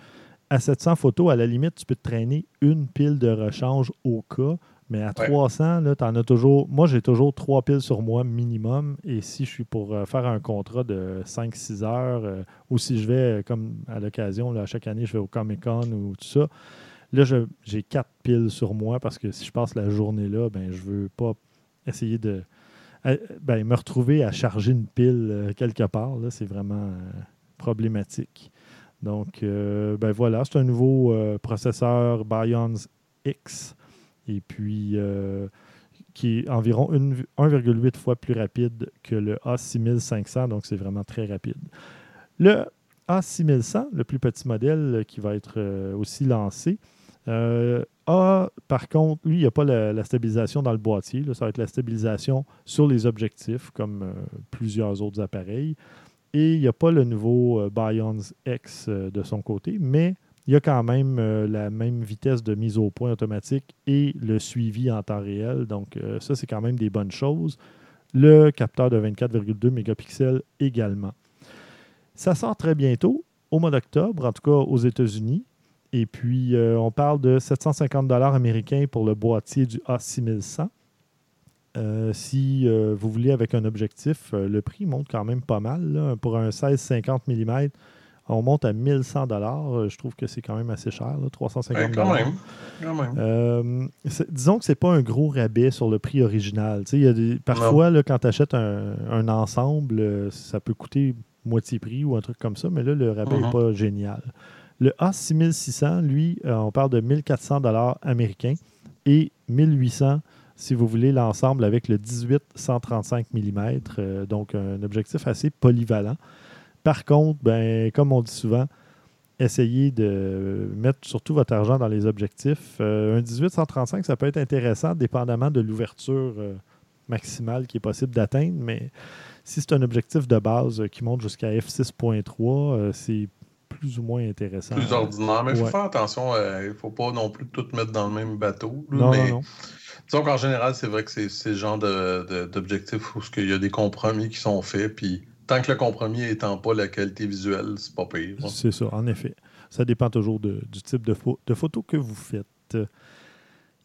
à 700 photos, à la limite, tu peux te traîner une pile de rechange au cas. Mais à 300, tu en as toujours. Moi, j'ai toujours trois piles sur moi minimum. Et si je suis pour euh, faire un contrat de 5-6 heures, euh, ou si je vais, euh, comme à l'occasion, à chaque année, je vais au Comic Con ou tout ça, là, j'ai quatre piles sur moi parce que si je passe la journée là, ben, je veux pas essayer de. Ben, me retrouver à charger une pile quelque part. C'est vraiment problématique. Donc, ben voilà, c'est un nouveau processeur Bions X, et puis euh, qui est environ 1,8 fois plus rapide que le A6500, donc c'est vraiment très rapide. Le A6100, le plus petit modèle qui va être aussi lancé, a, par contre, lui, il n'y a pas la, stabilisation dans le boîtier. ça va être la stabilisation sur les objectifs, comme plusieurs autres appareils. Et il n'y a pas le nouveau euh, Bions X euh, de son côté, mais il y a quand même euh, la même vitesse de mise au point automatique et le suivi en temps réel. Donc, ça, c'est quand même des bonnes choses. Le capteur de 24,2 mégapixels également. Ça sort très bientôt, au mois d'octobre, en tout cas aux États-Unis. Et puis, on parle de 750 américains pour le boîtier du A6100. Euh, si euh, vous voulez avec un objectif, euh, le prix monte quand même pas mal. Pour un 16-50 mm, on monte à 1100 Je trouve que c'est quand même assez cher, 350 quand même. disons que c'est pas un gros rabais sur le prix original. Y a des, parfois, là, quand tu achètes un, ensemble, ça peut coûter moitié prix ou un truc comme ça, mais là, le rabais n'est uh-huh. pas génial. Le A6600, lui, on parle de 1400 américains et 1800 si vous voulez, l'ensemble avec le 18-135 mm, euh, donc un objectif assez polyvalent. Par contre, ben, comme on dit souvent, essayez de mettre surtout votre argent dans les objectifs. Euh, un 18-135, ça peut être intéressant, dépendamment de l'ouverture euh, maximale qui est possible d'atteindre, mais si c'est un objectif de base qui monte jusqu'à f6.3, c'est plus ou moins intéressant. Plus ordinaire, mais il faut faire attention, il ne faut pas non plus tout mettre dans le même bateau. non, non, non. Disons qu'en général, c'est vrai que c'est le genre d'objectif où il y a des compromis qui sont faits, puis tant que le compromis n'étant pas la qualité visuelle, c'est pas pire. C'est ça, en effet. Ça dépend toujours du type de, photo que vous faites.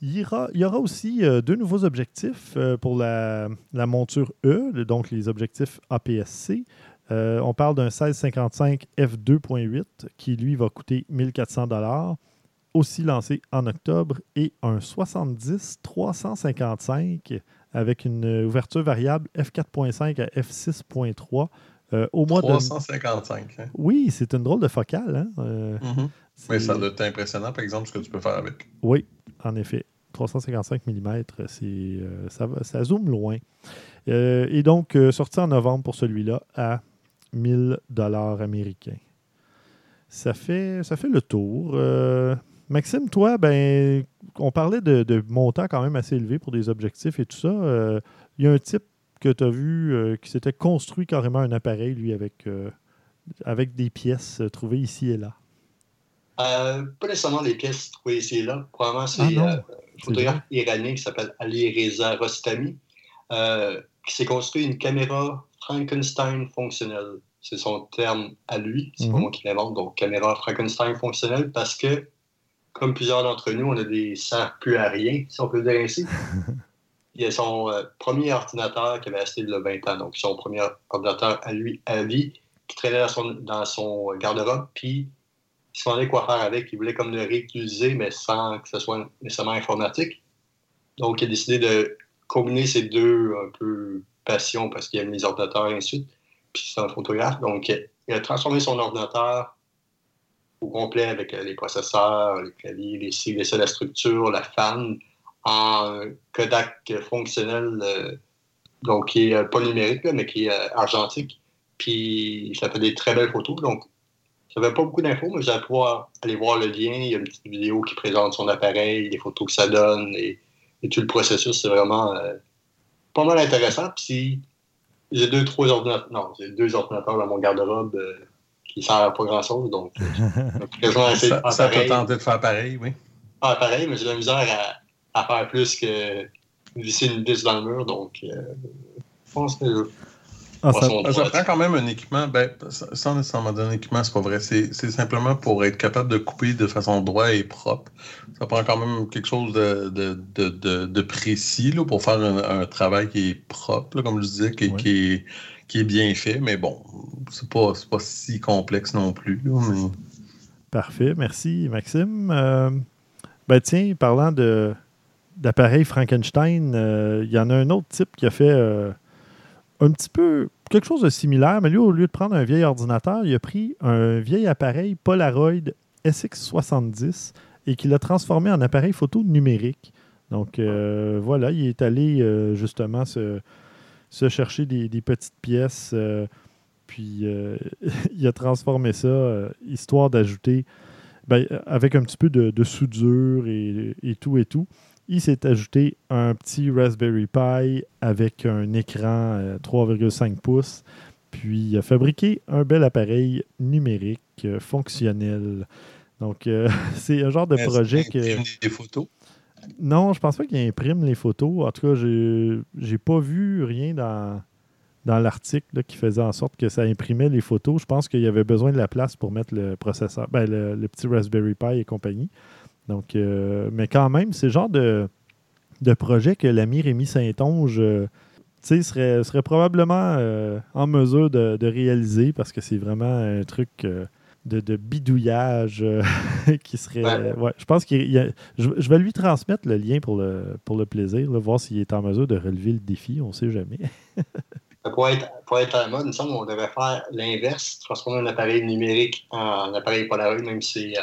Il y, aura, aussi euh, deux nouveaux objectifs euh, pour la, monture E, donc les objectifs APS-C. Euh, on parle d'un 1655 f2.8 qui, lui, va coûter 1400 aussi lancé en octobre, et un 70-355 avec une ouverture variable f4.5 à f6.3 euh, au mois 355. Hein? Oui, c'est une drôle de focale. Hein? Euh, mm-hmm. Mais ça doit être impressionnant, par exemple, ce que tu peux faire avec. Oui, en effet. 355 mm, euh, ça, ça zoome loin. et donc, sorti en novembre pour celui-là à 1000 dollars américains. Ça fait, ça fait le tour. Maxime, toi, ben, on parlait de, montants quand même assez élevés pour des objectifs et tout ça. Euh, il y a un type que tu as vu euh, qui s'était construit carrément un appareil, lui, avec, euh, avec des pièces trouvées ici et là? pas nécessairement des pièces trouvées ici et là. Probablement, c'est ah un photographe iranien qui s'appelle Ali Reza Rostami qui s'est construit une caméra Frankenstein fonctionnelle. C'est son terme à lui, c'est pas mhm. moi qui l'invente, donc caméra Frankenstein fonctionnelle, parce que comme plusieurs d'entre nous, on a des serres plus à rien, si on peut dire ainsi. [LAUGHS] Il a son euh, premier ordinateur qui avait acheté il y a 20 ans, donc son premier ordinateur à lui, à vie, qui traînait dans son, dans son garde-robe, puis il se demandait quoi faire avec. Il voulait comme le réutiliser, mais sans que ce soit nécessairement informatique. Donc, il a décidé de combiner ces deux un peu passions, parce qu'il aime les ordinateurs et ainsi de suite, puis c'est un photographe. Donc, il a transformé son ordinateur au complet avec les processeurs, les claviers, les cycles, la structure, la fan, en Kodak fonctionnel, donc qui est pas numérique, mais qui est argentique. Puis ça fait des très belles photos. Donc, ça fait pas beaucoup d'infos, mais vous allez pouvoir aller voir le lien. Il y a une petite vidéo qui présente son appareil, les photos que ça donne et, tout le processus. C'est vraiment pas mal intéressant. Puis j'ai deux, trois ordinateurs. Non, j'ai deux ordinateurs dans mon garde-robe euh, qui servent à pas grand-chose. Donc, [LAUGHS] euh, ça, ça t'a tenté de faire pareil, oui. Ah, pareil, mais j'ai la misère à, à, faire plus que visser une vis dans le mur. Donc, euh, je pense que ah, ça, prend quand même un équipement. Ben, sans nécessairement un équipement, c'est pas vrai. C'est simplement pour être capable de couper de façon droite et propre. Ça prend quand même quelque chose de, de, de, précis là, pour faire un, travail qui est propre, comme je disais, qui, qui, est, qui, est, bien fait. Mais bon, c'est pas, pas si complexe non plus. Parfait. Merci, Maxime. Euh, ben tiens, parlant de d'appareil Frankenstein, euh, il y en a un autre type qui a fait. Euh, un petit peu quelque chose de similaire, mais lui, au lieu de prendre un vieil ordinateur, il a pris un vieil appareil Polaroid SX70 et qu'il a transformé en appareil photo numérique. Donc voilà, il est allé justement se, chercher des, petites pièces, euh, puis [LAUGHS] il a transformé ça, histoire d'ajouter, ben, avec un petit peu de, soudure et, et, tout et tout, il s'est ajouté un petit Raspberry Pi avec un écran 3,5 euh, pouces. Puis il a fabriqué un bel appareil numérique euh, fonctionnel. Donc, euh, [LAUGHS] c'est un genre de projet que. Des photos? Non, je pense pas qu'il imprime les photos. En tout cas, je n'ai pas vu rien dans, l'article qui faisait en sorte que ça imprimait les photos. Je pense qu'il y avait besoin de la place pour mettre le processeur, ben, le, petit Raspberry Pi et compagnie. Donc, euh, mais quand même, c'est le genre de, projet que l'ami Rémi Saint-Onge euh, serait, probablement euh, en mesure de, réaliser parce que c'est vraiment un truc de, bidouillage [LAUGHS] qui serait. Ouais. je pense qu'il je, vais lui transmettre le lien pour le, pour le plaisir, voir s'il est en mesure de relever le défi, on ne sait jamais. [LAUGHS] pour, être, pour être à la mode, il me semble qu'on devrait faire l'inverse, transformer un appareil numérique en appareil Polaroid, même si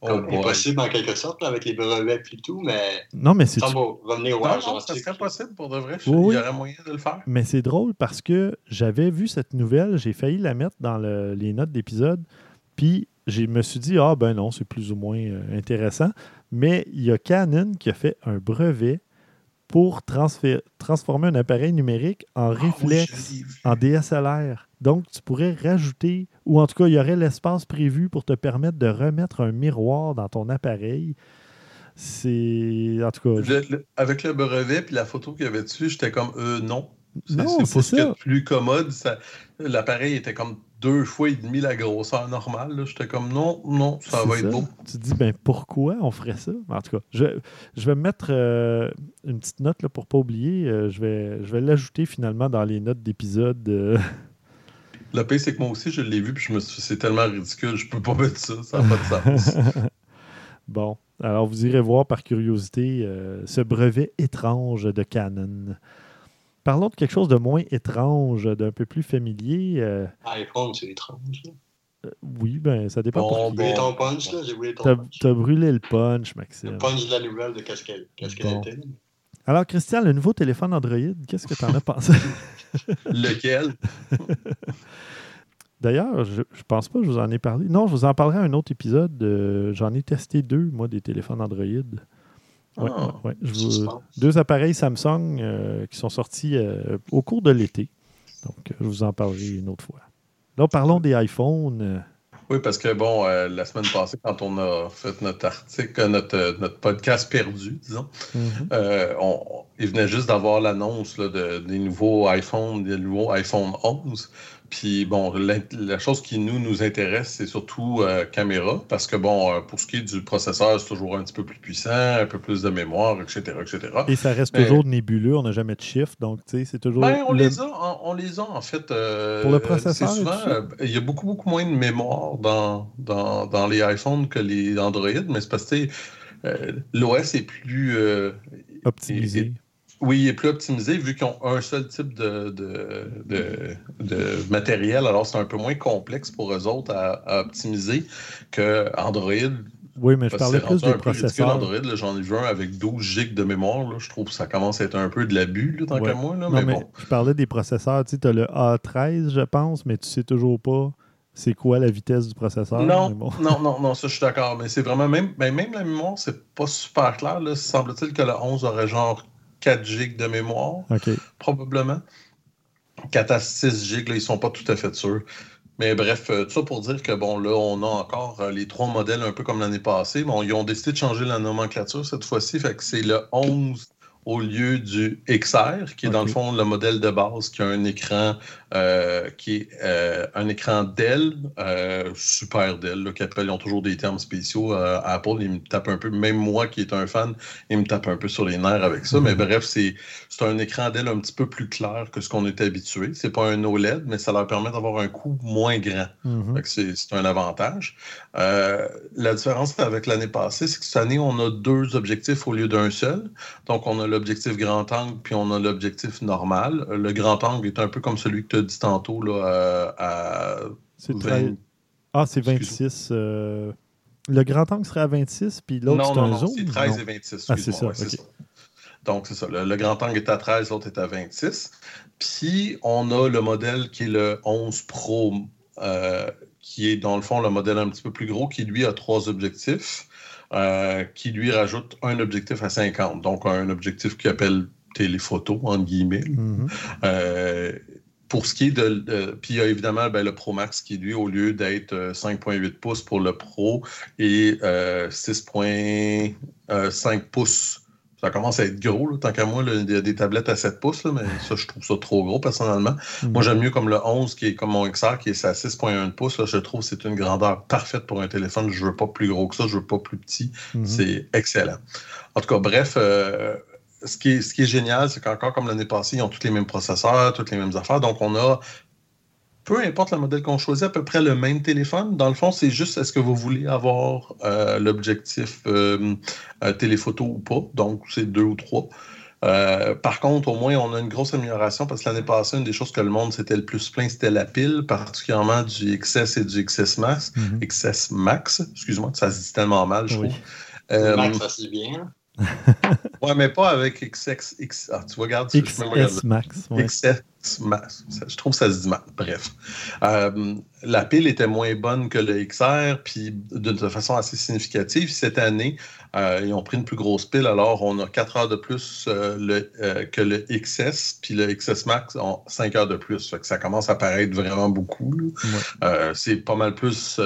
Oh impossible en quelque sorte avec les brevets et tout, mais. Non, mais c'est. revenir au non, non, ça serait possible pour de vrai. Il y aurait moyen de le faire. Mais c'est drôle parce que j'avais vu cette nouvelle, j'ai failli la mettre dans les notes d'épisode, puis je me suis dit, ah ben non, c'est plus ou moins euh, intéressant. Mais il y a Canon qui a fait un brevet pour transformer un appareil numérique en ah réflexe, en DSLR. Donc, tu pourrais rajouter, ou en tout cas, il y aurait l'espace prévu pour te permettre de remettre un miroir dans ton appareil. C'est. En tout cas. avec le brevet puis la photo qu'il y avait dessus, j'étais comme, euh, non. Non, c'est ça. plus commode. L'appareil était comme deux fois et demi la grosseur normale. J'étais comme non, non, ça va être beau. Tu te dis, ben pourquoi on ferait ça? En tout cas, je, je vais mettre euh, une petite note là, pour ne pas oublier. Euh, je vais, je vais l'ajouter finalement dans les notes d'épisode. Euh. [LAUGHS] Le pire, c'est que moi aussi, je l'ai vu, puis je me suis c'est tellement ridicule, je peux pas mettre ça, ça n'a pas de sens. [LAUGHS] bon, alors vous irez voir par curiosité ce brevet étrange de Canon. Parlons de quelque chose de moins étrange, d'un peu plus familier. Euh... iPhone, c'est étrange. Euh, oui, ben ça dépend. Bon, brûlé ton punch, là, j'ai brûlé ton punch. T'as brûlé le punch, Maxime. Le punch de la nouvelle de qu'est-ce qu'elle était. Alors, Christian, le nouveau téléphone Android, qu'est-ce que tu en as pensé? [LAUGHS] Lequel? [LAUGHS] D'ailleurs, je, je pense pas que je vous en ai parlé. Non, je vous en parlerai à un autre épisode. Euh, j'en ai testé deux, moi, des téléphones Android. Ouais, ah, deux appareils Samsung euh, qui sont sortis euh, au cours de l'été. Donc, euh, je vous en parlerai une autre fois. Là, parlons des iPhones. Oui, parce que, bon, la semaine passée, quand on a fait notre article, notre, notre podcast perdu, disons, mm-hmm. on, il venait juste d'avoir l'annonce de, des nouveaux iPhones, des nouveaux iPhone 11. Puis bon, la, chose qui nous nous intéresse, c'est surtout euh, caméra, parce que bon, euh, pour ce qui est du processeur, c'est toujours un petit peu plus puissant, un peu plus de mémoire, etc., etc. Et ça reste toujours nébuleux, on n'a jamais de chiffre, donc tu sais, c'est toujours. Ben, on, les a, on, les a en fait. Euh, pour le processeur. Souvent, il y a beaucoup beaucoup moins de mémoire dans, dans, dans les iPhones que les Android, mais c'est parce que l'OS est plus optimisé Oui, il est plus optimisé vu qu'ils ont un seul type de, de, matériel. Alors, c'est un peu moins complexe pour eux autres à, optimiser que Android. Oui, mais je parlais plus des processeurs. Android, j'en ai vu un avec 12 gigs de mémoire. je trouve que ça commence à être un peu de l'abus, tant qu'à moi. mais, bon. Je parlais des processeurs. Tu sais, as le A13, je pense, mais tu sais toujours pas c'est quoi la vitesse du processeur. Non, non, non, non, [LAUGHS] ça je suis d'accord. Mais c'est vraiment même, ben, même la mémoire, c'est pas super clair. Là. Semble-t-il que le 11 aurait genre 4 GB de mémoire, probablement. 4 à 6 GB, là, ils sont pas tout à fait sûrs. Mais bref, euh, tout ça pour dire que bon, là, on a encore euh, les trois modèles un peu comme l'année passée. Bon, ils ont décidé de changer la nomenclature cette fois-ci. Fait que c'est le 11 au lieu du XR, qui est dans le fond le modèle de base qui a un écran euh, qui est euh, un écran Dell, euh, super Dell, qu'Apple, ils ont toujours des termes spéciaux. Apple, ils me tapent un peu, même moi qui est un fan, ils me tapent un peu sur les nerfs avec ça. Mais mhm. bref, c'est un écran Dell un petit peu plus clair que ce qu'on est habitué. C'est pas un OLED, mais ça leur permet d'avoir un coût moins grand. Mhm. C'est un avantage. la différence avec l'année passée, c'est que cette année, on a deux objectifs au lieu d'un seul. Donc, on a l'objectif grand angle, puis on a l'objectif normal. Le grand angle est un peu comme celui que tu dit tantôt, là, euh, à, Ah, c'est 26. Euh, le grand angle serait à 26, puis l'autre, c'est un zoom? c'est 13 et 26. Ah, c'est ça, Donc, c'est ça. Le, grand angle est à 13, l'autre est à 26. Puis, on a le modèle qui est le 11 Pro, euh, qui est dans le fond le modèle un petit peu plus gros, qui lui a trois objectifs, qui lui rajoute un objectif à 50. Donc, un objectif qui appelle téléphoto, entre guillemets. Mm-hmm pour ce qui est de. puis il y a évidemment ben, le Pro Max qui, lui, au lieu d'être 5,8 euh, pouces pour le Pro et 6,5 euh, pouces. Ça commence à être gros, tant qu'à moi, il y a des tablettes à 7 pouces, mais ça, je trouve ça trop gros personnellement. Mm-hmm. Moi, j'aime mieux comme le 11, qui est comme mon XR, qui est à 6,1 pouces. je trouve que c'est une grandeur parfaite pour un téléphone. Je veux pas plus gros que ça, je veux pas plus petit. Mm-hmm. C'est excellent. En tout cas, bref, euh, ce qui est, ce qui est génial, c'est qu'encore comme l'année passée, ils ont tous les mêmes processeurs, toutes les mêmes affaires. Donc, on a, peu importe le modèle qu'on choisit, à peu près le même téléphone. Dans le fond, c'est juste est-ce que vous voulez avoir euh, l'objectif euh, euh, téléphoto ou pas? Donc, c'est deux ou trois. par contre, au moins, on a une grosse amélioration parce que l'année passée, une des choses que le monde s'était le plus plein, c'était la pile, particulièrement du XS et du XS Max. Mm-hmm. XS Max, excuse-moi, ça se dit tellement mal, je trouve. Max, ça se dit bien. ouais, mais pas avec XX. X, ah, tu vois, regarde, XS Max. XS Max. Je trouve que ça se dit mal. Bref. Euh, la pile était moins bonne que le XR, puis de, façon assez significative. Cette année, euh, ils ont pris une plus grosse pile, alors on a 4 heures de plus euh, le, que le XS, puis le XS Max ont 5 heures de plus. ça commence à paraître vraiment beaucoup. c'est pas mal plus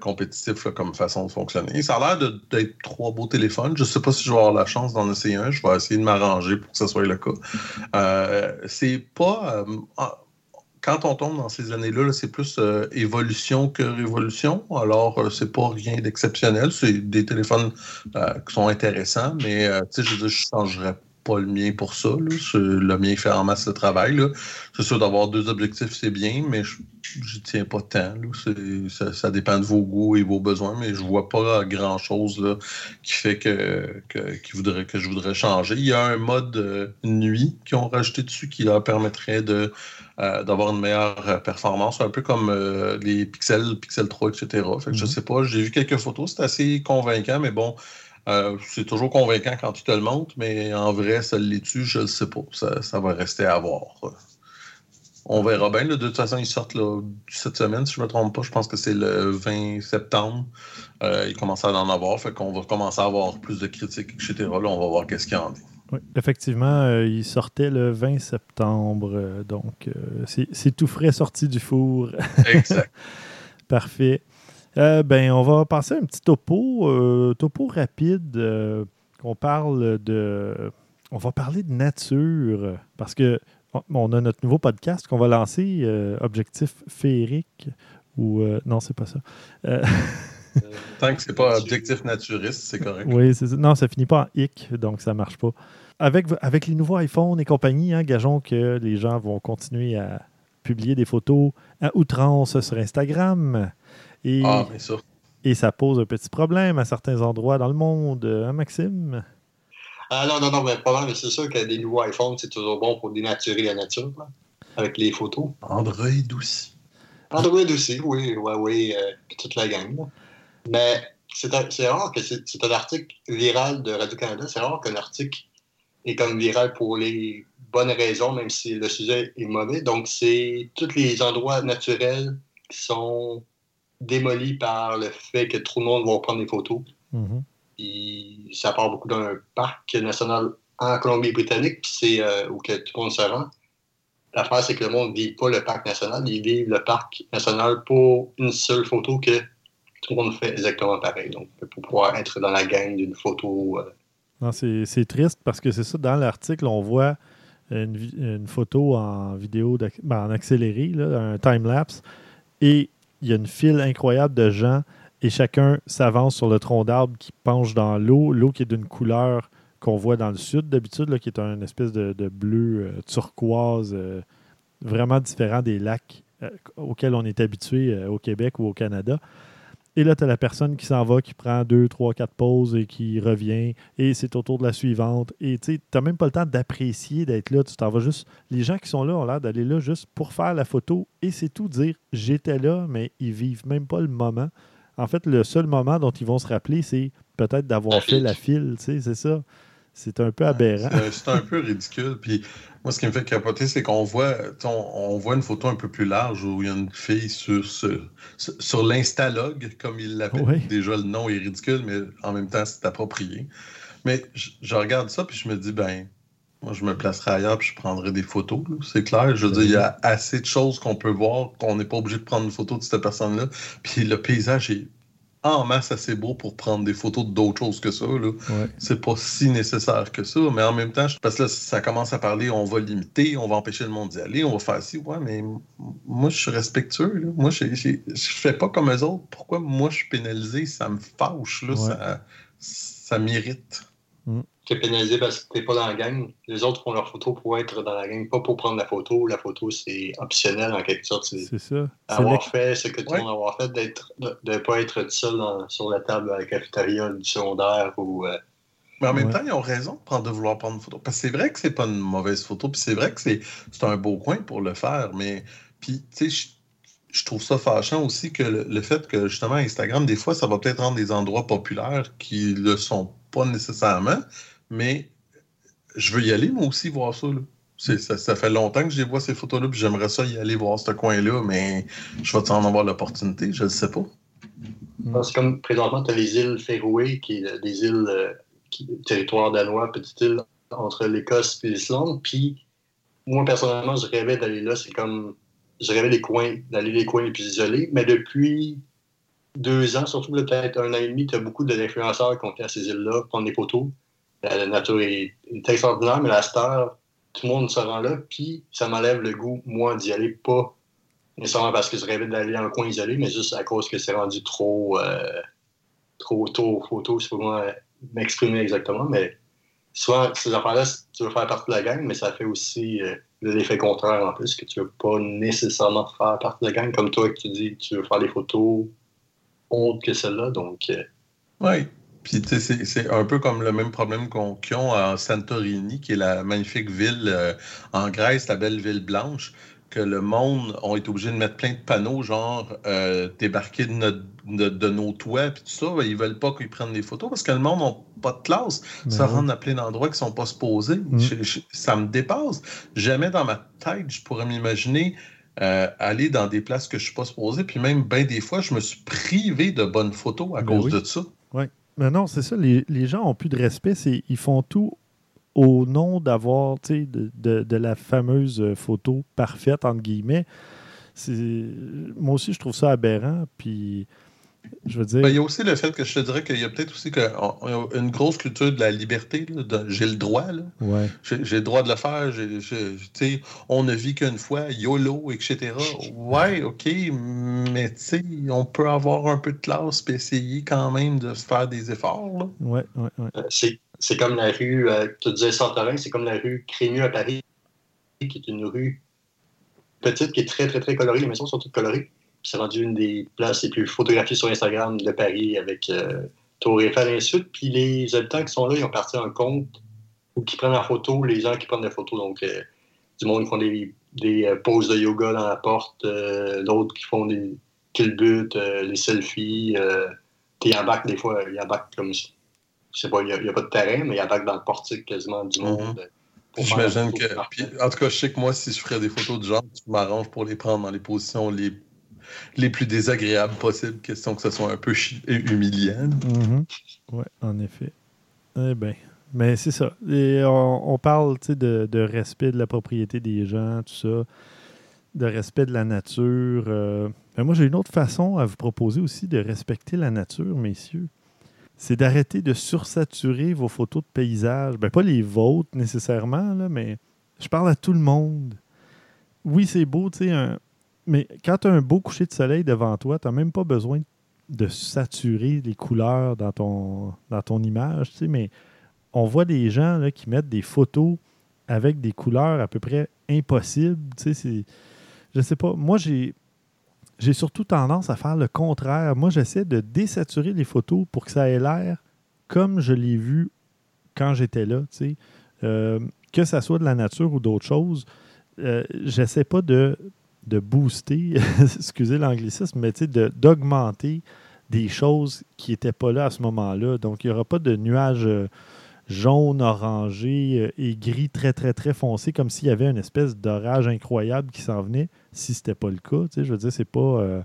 compétitif comme façon de fonctionner. Ça a l'air d'être trois beaux téléphones. Je sais pas si je vais avoir la chance d'en essayer un. Je vais essayer de m'arranger pour que ce soit le cas. c'est pas quand on tombe dans ces années-là, c'est plus euh, évolution que révolution. Alors, euh, c'est pas rien d'exceptionnel. C'est des téléphones euh, qui sont intéressants, mais je je changerais pas le mien pour ça. Le mien fait en masse le travail. C'est sûr, d'avoir deux objectifs, c'est bien, mais je ne tiens pas tant. Ça, dépend de vos goûts et vos besoins, mais je vois pas grand-chose qui fait que, voudrait, que je voudrais changer. Il y a un mode nuit qu'ils ont rajouté dessus qui leur permettrait de euh, d'avoir une meilleure euh, performance, un peu comme euh, les Pixel, Pixel 3, etc. Fait que Je mhm. sais pas, j'ai vu quelques photos, c'est assez convaincant, mais bon, c'est toujours convaincant quand tu te le montres, mais en vrai, ça l'est-tu, je ne sais pas. Ça, va rester à voir. On verra bien. de toute façon, ils sortent cette semaine, si je ne me trompe pas. Je pense que c'est le 20 septembre. ils commencent à en avoir. Fait qu'on va commencer à avoir plus de critiques, etc. Là, on va voir qu'est-ce qu'il y en a. Oui, effectivement, euh, il sortait le 20 septembre, euh, donc euh, c'est tout frais sorti du four. Exact. [LAUGHS] Parfait. Ben, on va passer un petit topo, topo rapide. on parle de, on va parler de nature parce que on a notre nouveau podcast qu'on va lancer, Objectif féerique ou non, c'est pas ça. Tant que c'est pas objectif naturiste, c'est correct. Oui, non, ça finit pas en hic, donc ça marche pas. Avec, avec les nouveaux iPhones et compagnie, hein, gageons que les gens vont continuer à publier des photos à outrance sur Instagram. Et, ah. Et ça pose un petit problème à certains endroits dans le monde, hein, Maxime? Ah non, non, non, mais pas mais c'est sûr que des nouveaux iPhones, c'est toujours bon pour dénaturer la nature, avec les photos. Android aussi. Android aussi, oui, Huawei, euh, toute la gang. Mais c'est rare que c'est un article viral de Radio-Canada, c'est rare qu'un article est comme viral pour les bonnes raisons, même si le sujet est mauvais. Donc, c'est tous les endroits naturels qui sont démolis par le fait que trop de monde va prendre des photos. Mm-hmm. ça part beaucoup d'un parc national en Colombie-Britannique, c'est euh, où que tout le monde se rend. L'affaire, c'est que le monde ne vit pas le parc national, il vit le parc national pour une seule photo que tout le monde fait exactement pareil. Donc, pour pouvoir être dans la gang d'une photo. Euh, c'est triste parce que c'est ça, dans l'article, on voit une, photo en vidéo ben, en accéléré, un time-lapse, et il y a une file incroyable de gens et chacun s'avance sur le tronc d'arbre qui penche dans l'eau, l'eau qui est d'une couleur qu'on voit dans le sud d'habitude, qui est une espèce de, bleu euh, turquoise, euh, vraiment différent des lacs euh, auxquels on est habitué au Québec ou au Canada. Et là, tu as la personne qui s'en va, qui prend deux, trois, quatre pauses et qui revient. Et c'est autour de la suivante. Et tu n'as même pas le temps d'apprécier d'être là. Tu t'en vas juste. Les gens qui sont là ont l'air d'aller là juste pour faire la photo. Et c'est tout, dire j'étais là, mais ils vivent même pas le moment. En fait, le seul moment dont ils vont se rappeler, c'est peut-être d'avoir fait la file. C'est ça. C'est un peu aberrant. C'est un peu ridicule. Puis moi, ce qui me fait capoter, c'est qu'on voit, on, voit une photo un peu plus large où il y a une fille sur, sur, l'Instalog, comme il l'appelle. Déjà, le nom est ridicule, mais en même temps, c'est approprié. Mais je, regarde ça, puis je me dis, ben, moi, je me placerai ailleurs, puis je prendrai des photos. C'est clair. Je veux dire, il y a assez de choses qu'on peut voir, qu'on n'est pas obligé de prendre une photo de cette personne-là. Puis le paysage est en masse assez beau pour prendre des photos d'autres choses que ça. Là. C'est pas si nécessaire que ça, mais en même temps, parce que là, ça commence à parler, on va limiter, on va empêcher le monde d'y aller, on va faire ci, ouais, mais moi, je suis respectueux. Moi, je fais pas comme eux autres. Pourquoi moi, je suis pénalisé? Ça me fâche, là, ça, ça m'irrite. Mm tu es pénalisé parce que tu n'es pas dans la gang. Les autres font leur photo pour être dans la gang, pas pour prendre la photo. La photo, c'est optionnel en quelque sorte. C'est ça. Avoir fait ce que tout le monde a fait, d'être, de ne pas être tout seul sur la table à la cafétéria du secondaire ou. Euh, mais en même temps, ils ont raison de, prendre, de vouloir prendre une photo. Parce que c'est vrai que c'est pas une mauvaise photo, puis c'est vrai que c'est, un beau coin pour le faire, mais puis, tu sais, je trouve ça fâchant aussi que le, le, fait que justement Instagram, des fois, ça va peut-être rendre des endroits populaires qui le sont pas nécessairement, mais je veux y aller, moi aussi, voir ça. Ça, fait longtemps que je vois ces photos-là, puis j'aimerais ça y aller voir ce coin-là, mais je vais en avoir l'opportunité, je ne sais pas. C'est comme présentement, tu as les îles Féroé, qui sont des îles, euh, territoire danois, petite île entre l'Écosse et l'Islande. Puis, moi, personnellement, je rêvais d'aller là. C'est comme. Je rêvais des coins, d'aller les coins les plus isolés. Mais depuis deux ans, surtout peut-être un an et demi, tu as beaucoup d'influenceurs qui ont fait à ces îles-là, prendre des photos la nature est, extraordinaire, mais la star, tout le monde se rend là, puis ça m'enlève le goût, moi, d'y aller, pas nécessairement parce que je rêvais d'aller en coin isolé, mais juste à cause que c'est rendu trop, euh, trop tôt aux photos, c'est pour moi m'exprimer exactement, mais souvent, ces affaires-là, tu veux faire partie de la gang, mais ça fait aussi euh, l'effet contraire en plus, que tu veux pas nécessairement faire partie de la gang, comme toi, que tu dis, tu veux faire des photos autres que celles-là, donc... Euh, oui, puis, tu sais, c'est un peu comme le même problème qu'ils ont à Santorini, qui est la magnifique ville euh, en Grèce, la belle ville blanche, que le monde ont été obligés de mettre plein de panneaux, genre euh, débarquer de, de, nos toits, puis tout ça. Ben, ils veulent pas qu'ils prennent des photos parce que le monde n'a pas de classe. Ben ça rend à plein d'endroits qui sont pas supposés. Mm. ça me dépasse. Jamais dans ma tête, je pourrais m'imaginer. Euh, aller dans des places que je suis pas supposé, puis même bien des fois, je me suis privé de bonnes photos à ben cause de ça. Oui. Mais non, c'est ça. Les, gens ont plus de respect. Ils font tout au nom d'avoir de, de, de, la fameuse photo parfaite, entre guillemets. Moi aussi, je trouve ça aberrant. Puis je veux dire. Ben, il y a aussi le fait que je te dirais qu'il y a peut-être aussi une grosse culture de la liberté. J'ai le droit. J'ai le droit de le faire. on ne vit qu'une fois, YOLO, etc. Ouais, OK, mais on peut avoir un peu de classe et essayer quand même de faire des efforts. Ouais, ouais, ouais. Euh, c'est comme la rue, euh, tu disais Santorin, c'est comme la rue Crémieux à Paris, qui est une rue petite, qui est très, très, très colorée. Les maisons sont toutes colorées c'est rendu une des places les plus photographiées sur Instagram de Paris avec euh, Tour Eiffel et ainsi. Puis les habitants qui sont là, ils ont parti un compte ou qui prennent la photo, les gens qui prennent des photos. Donc, du monde qui font des, des poses de yoga dans la porte, d'autres qui font des culbutes, les selfies. Puis il bac des fois, il bac comme ça. Je sais pas, il n'y a, pas de terrain, mais il bac dans le portique quasiment du mhm. monde. J'imagine que. en tout cas, je sais que moi, si je ferais des photos de genre, je m'arrange pour les prendre dans les positions les, les plus désagréables possibles, question que ce soit un peu humiliant. Mhm. Oui, en effet. Eh bien. Mais c'est ça. On, parle de, de respect de la propriété des gens, tout ça, de respect de la nature. Euh, ben, moi, j'ai une autre façon à vous proposer aussi de respecter la nature, messieurs. C'est d'arrêter de sursaturer vos photos de paysages. Ben, pas les vôtres nécessairement, là, mais je parle à tout le monde. Oui, c'est beau, tu sais, mais quand tu as un beau coucher de soleil devant toi, tu n'as même pas besoin de saturer les couleurs dans ton, dans ton image, mais on voit des gens là, qui mettent des photos avec des couleurs à peu près impossibles. Tu sais, je sais pas. Moi, j'ai j'ai surtout tendance à faire le contraire. Moi, j'essaie de désaturer les photos pour que ça ait l'air comme je l'ai vu quand j'étais là. Euh, que ça soit de la nature ou d'autres choses, euh, j'essaie pas de, de booster, [LAUGHS] excusez l'anglicisme, mais d'augmenter des choses qui n'étaient pas là à ce moment-là. Donc, il n'y aura pas de nuages euh, jaune, orangé euh, et gris très, très, très foncé, comme s'il y avait une espèce d'orage incroyable qui s'en venait, si c'était pas le cas. Je veux dire, c'est pas. Euh,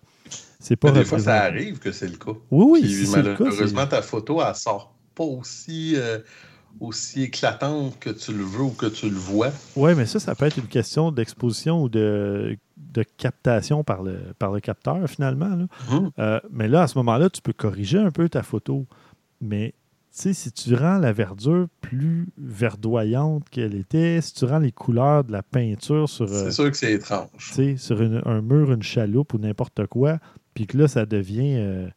c'est pas des fois, ça arrive que c'est le cas. Oui, oui. malheureusement, ta photo, elle sort pas aussi, euh, aussi éclatante que tu le veux ou que tu le vois. Oui, mais ça, ça peut être une question d'exposition ou de, de captation par le, par le capteur, finalement. Hum. mais là, à ce moment-là, tu peux corriger un peu ta photo. Mais si tu rends la verdure plus verdoyante qu'elle était, si tu rends les couleurs de la peinture sur. C'est euh, sûr que c'est étrange. Sur un mur, une chaloupe ou n'importe quoi, puis que là, ça devient euh,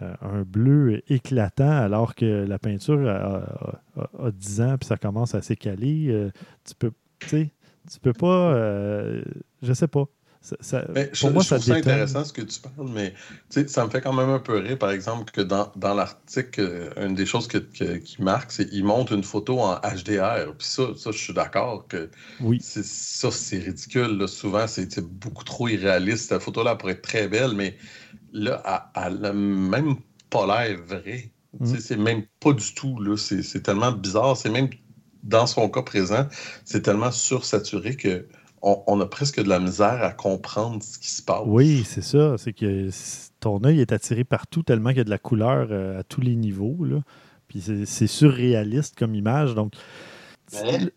euh, un bleu éclatant alors que la peinture a, 10 ans puis ça commence à s'écaler. tu peux. Tu peux pas. je sais pas. Ça, je, moi, trouve ça intéressant ce que tu parles, mais ça me fait quand même un peu rire, par exemple, que dans, l'article, euh, une des choses qui marque, c'est qu'il montre une photo en HDR. Puis ça, ça je suis d'accord que oui. ça, c'est ridicule. Souvent, c'est beaucoup trop irréaliste. Cette photo-là pourrait être très belle, mais là, elle n'a même pas l'air vrai. Mm. C'est même pas du tout. C'est tellement bizarre. C'est même dans son cas présent, c'est tellement sursaturé que on, a presque de la misère à comprendre ce qui se passe. Oui, c'est ça. C'est que ton œil est attiré partout tellement qu'il y a de la couleur euh, à tous les niveaux. Là. Puis c'est surréaliste comme image. Donc,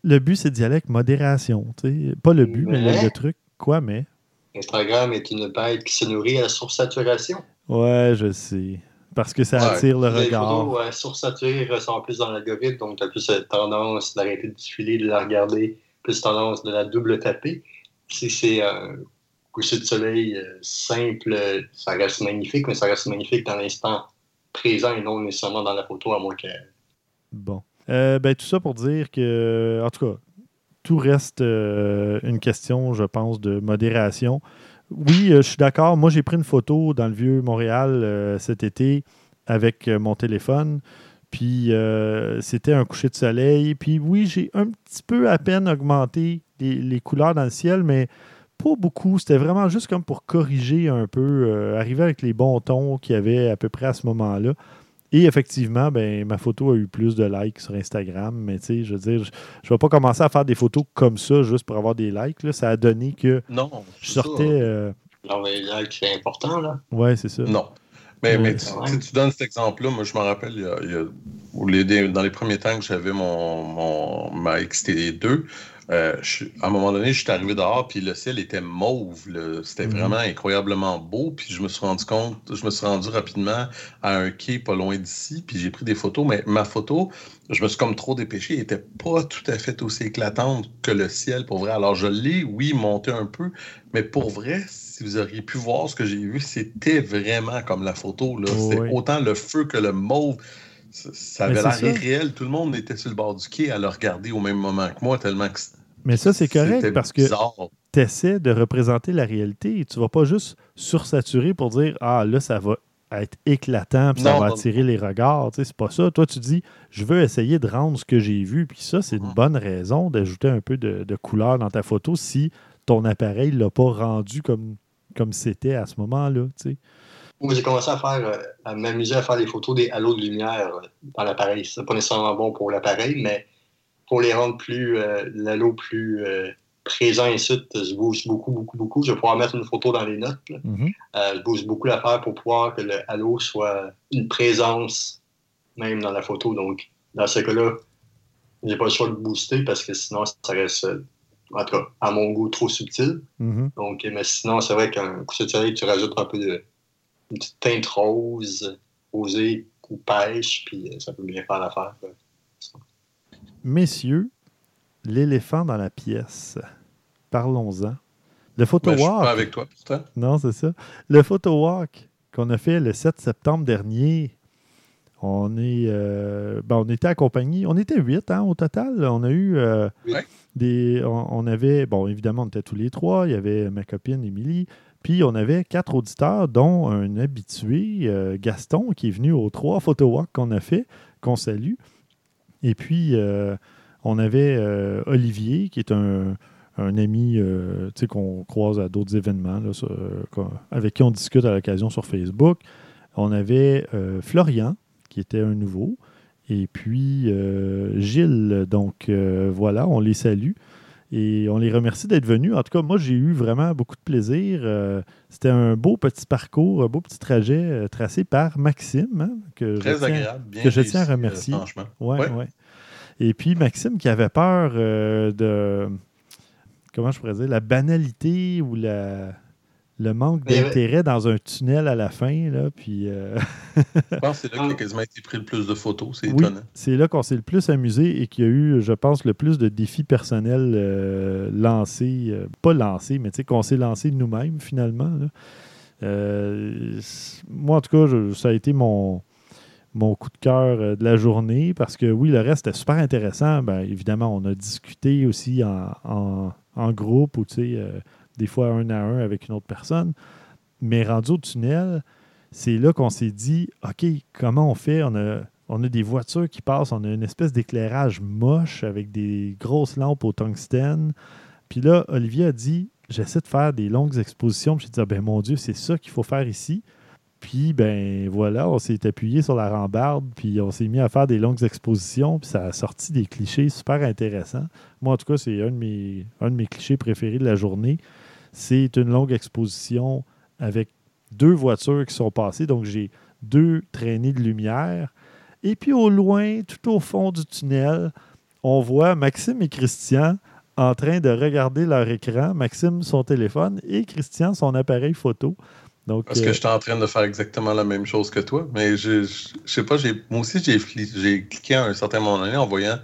le but, c'est d'y aller avec modération. Pas le but, mais, le, truc. Quoi, mais? Instagram est une bête qui se nourrit à la sursaturation. Ouais, je sais. Parce que ça attire le regard. Les photos ouais, sursaturées ressemblent plus dans l'algorithme, donc tu as plus tendance d'arrêter de défiler, de la regarder plus tendance de la double taper. Si c'est un coucher de soleil euh, simple, ça reste magnifique, mais ça reste magnifique dans l'instant présent et non nécessairement dans la photo, à moins que. Bon. Euh, ben, tout ça pour dire que, en tout cas, tout reste euh, une question, je pense, de modération. Oui, je suis d'accord. Moi, j'ai pris une photo dans le vieux Montréal cet été avec mon téléphone. Puis euh, c'était un coucher de soleil. Puis oui, j'ai un petit peu à peine augmenté les, couleurs dans le ciel, mais pas beaucoup. C'était vraiment juste comme pour corriger un peu, euh, arriver avec les bons tons qu'il y avait à peu près à ce moment-là. Et effectivement, ben, ma photo a eu plus de likes sur Instagram, mais tu sais, je veux dire, je ne vais pas commencer à faire des photos comme ça juste pour avoir des likes. Là. Ça a donné que non, je sortais. Euh, les likes, c'est important, là. Ouais, c'est ça. Non. Mais, mais tu, tu, donnes cet exemple-là, moi je me rappelle, il y a, il y a, dans les premiers temps que j'avais mon, mon, ma XT2, euh, à un moment donné, je suis arrivé dehors, puis le ciel était mauve. C'était mhm. vraiment incroyablement beau. Puis je me suis rendu compte, je me suis rendu rapidement à un quai pas loin d'ici, puis j'ai pris des photos. Mais ma photo, je me suis comme trop dépêché, n'était pas tout à fait aussi éclatante que le ciel, pour vrai. Alors je l'ai, oui, monté un peu, mais pour vrai, si vous auriez pu voir ce que j'ai vu, c'était vraiment comme la photo. C'était autant le feu que le mauve. Ça, avait l'air irréel. Tout le monde était sur le bord du quai à le regarder au même moment que moi, tellement que Mais ça, c'est correct parce que tu essaies de représenter la réalité et tu ne vas pas juste sursaturer pour dire Ah, là, ça va être éclatant, puis ça va attirer les regards. C'est pas ça. Toi, tu dis, je veux essayer de rendre ce que j'ai vu, puis ça, c'est une mm. bonne raison d'ajouter un peu de, couleur dans ta photo si ton appareil ne l'a pas rendu comme comme c'était à ce moment-là. Moi, j'ai commencé à faire, euh, à m'amuser à faire des photos des halos de lumière euh, dans l'appareil. C'est pas nécessairement bon pour l'appareil, mais pour les rendre plus, euh, l'halo plus présent et suite, je bouge beaucoup, beaucoup, beaucoup. Je vais pouvoir mettre une photo dans les notes. Mm-hmm. je bouge beaucoup l'affaire pour pouvoir que le halo soit une présence même dans la photo. Donc, dans ce cas-là, j'ai pas le choix de booster parce que sinon, ça reste en tout cas, à mon goût, trop subtil. Mm-hmm. Donc, mais sinon, c'est vrai qu'un coup de soleil, tu rajoutes un peu de une petite teinte rose, rosée ou pêche, puis euh, ça peut bien faire l'affaire. Messieurs, l'éléphant dans la pièce. Parlons-en. Le photo walk. Ben, je suis pas avec toi, pourtant. Non, c'est ça. Le photo walk qu'on a fait le 7 septembre dernier. On est, euh, ben, on était accompagnés. On était huit hein, au total. On a eu euh, des. On, avait, bon, évidemment, on était tous les trois. Il y avait ma copine Émilie. Puis on avait quatre auditeurs, dont un habitué, euh, Gaston, qui est venu aux trois photowalks qu'on a fait, qu'on salue. Et puis on avait Olivier, qui est un, ami qu'on croise à d'autres événements, avec qui on discute à l'occasion sur Facebook. On avait Florian, qui était un nouveau. Et puis euh, Gilles, donc euh, voilà, on les salue et on les remercie d'être venus. En tout cas, moi, j'ai eu vraiment beaucoup de plaisir. Euh, c'était un beau petit parcours, un beau petit trajet tracé par Maxime, hein, que, Très je tiens, agréable, bien que je tiens à remercier. franchement. Ouais, ouais. Et puis Maxime qui avait peur de, comment je pourrais dire, la banalité ou la le manque d'intérêt dans un tunnel à la fin. Là, puis, euh, je pense que c'est là qu'il [LAUGHS] a quasiment été pris le plus de photos. C'est étonnant. C'est là qu'on s'est le plus amusé et qu'il y a eu, je pense, le plus de défis personnels euh, lancés. Euh, pas lancés, mais qu'on s'est lancé nous-mêmes finalement. moi, en tout cas, ça a été mon, mon coup de cœur de la journée parce que oui, le reste était super intéressant. Ben, évidemment, on a discuté aussi en, en, en groupe ou tu sais des fois un à un avec une autre personne. Mais rendu au tunnel, c'est là qu'on s'est dit, OK, comment on fait? On a, des voitures qui passent, on a une espèce d'éclairage moche avec des grosses lampes au tungstène. Puis là, Olivier a dit, j'essaie de faire des longues expositions. Puis j'ai dit, ah, ben mon Dieu, c'est ça qu'il faut faire ici. Puis, ben voilà, on s'est appuyé sur la rambarde, puis on s'est mis à faire des longues expositions, puis ça a sorti des clichés super intéressants. Moi, en tout cas, c'est un, de mes, un de mes clichés préférés de la journée. C'est une longue exposition avec deux voitures qui sont passées. Donc, j'ai deux traînées de lumière. Et puis, au loin, tout au fond du tunnel, on voit Maxime et Christian en train de regarder leur écran. Maxime, son téléphone et Christian, son appareil photo. Donc, Parce que euh, j'étais en train de faire exactement la même chose que toi, mais je, je, sais pas, moi aussi j'ai cliqué à un certain moment donné en voyant,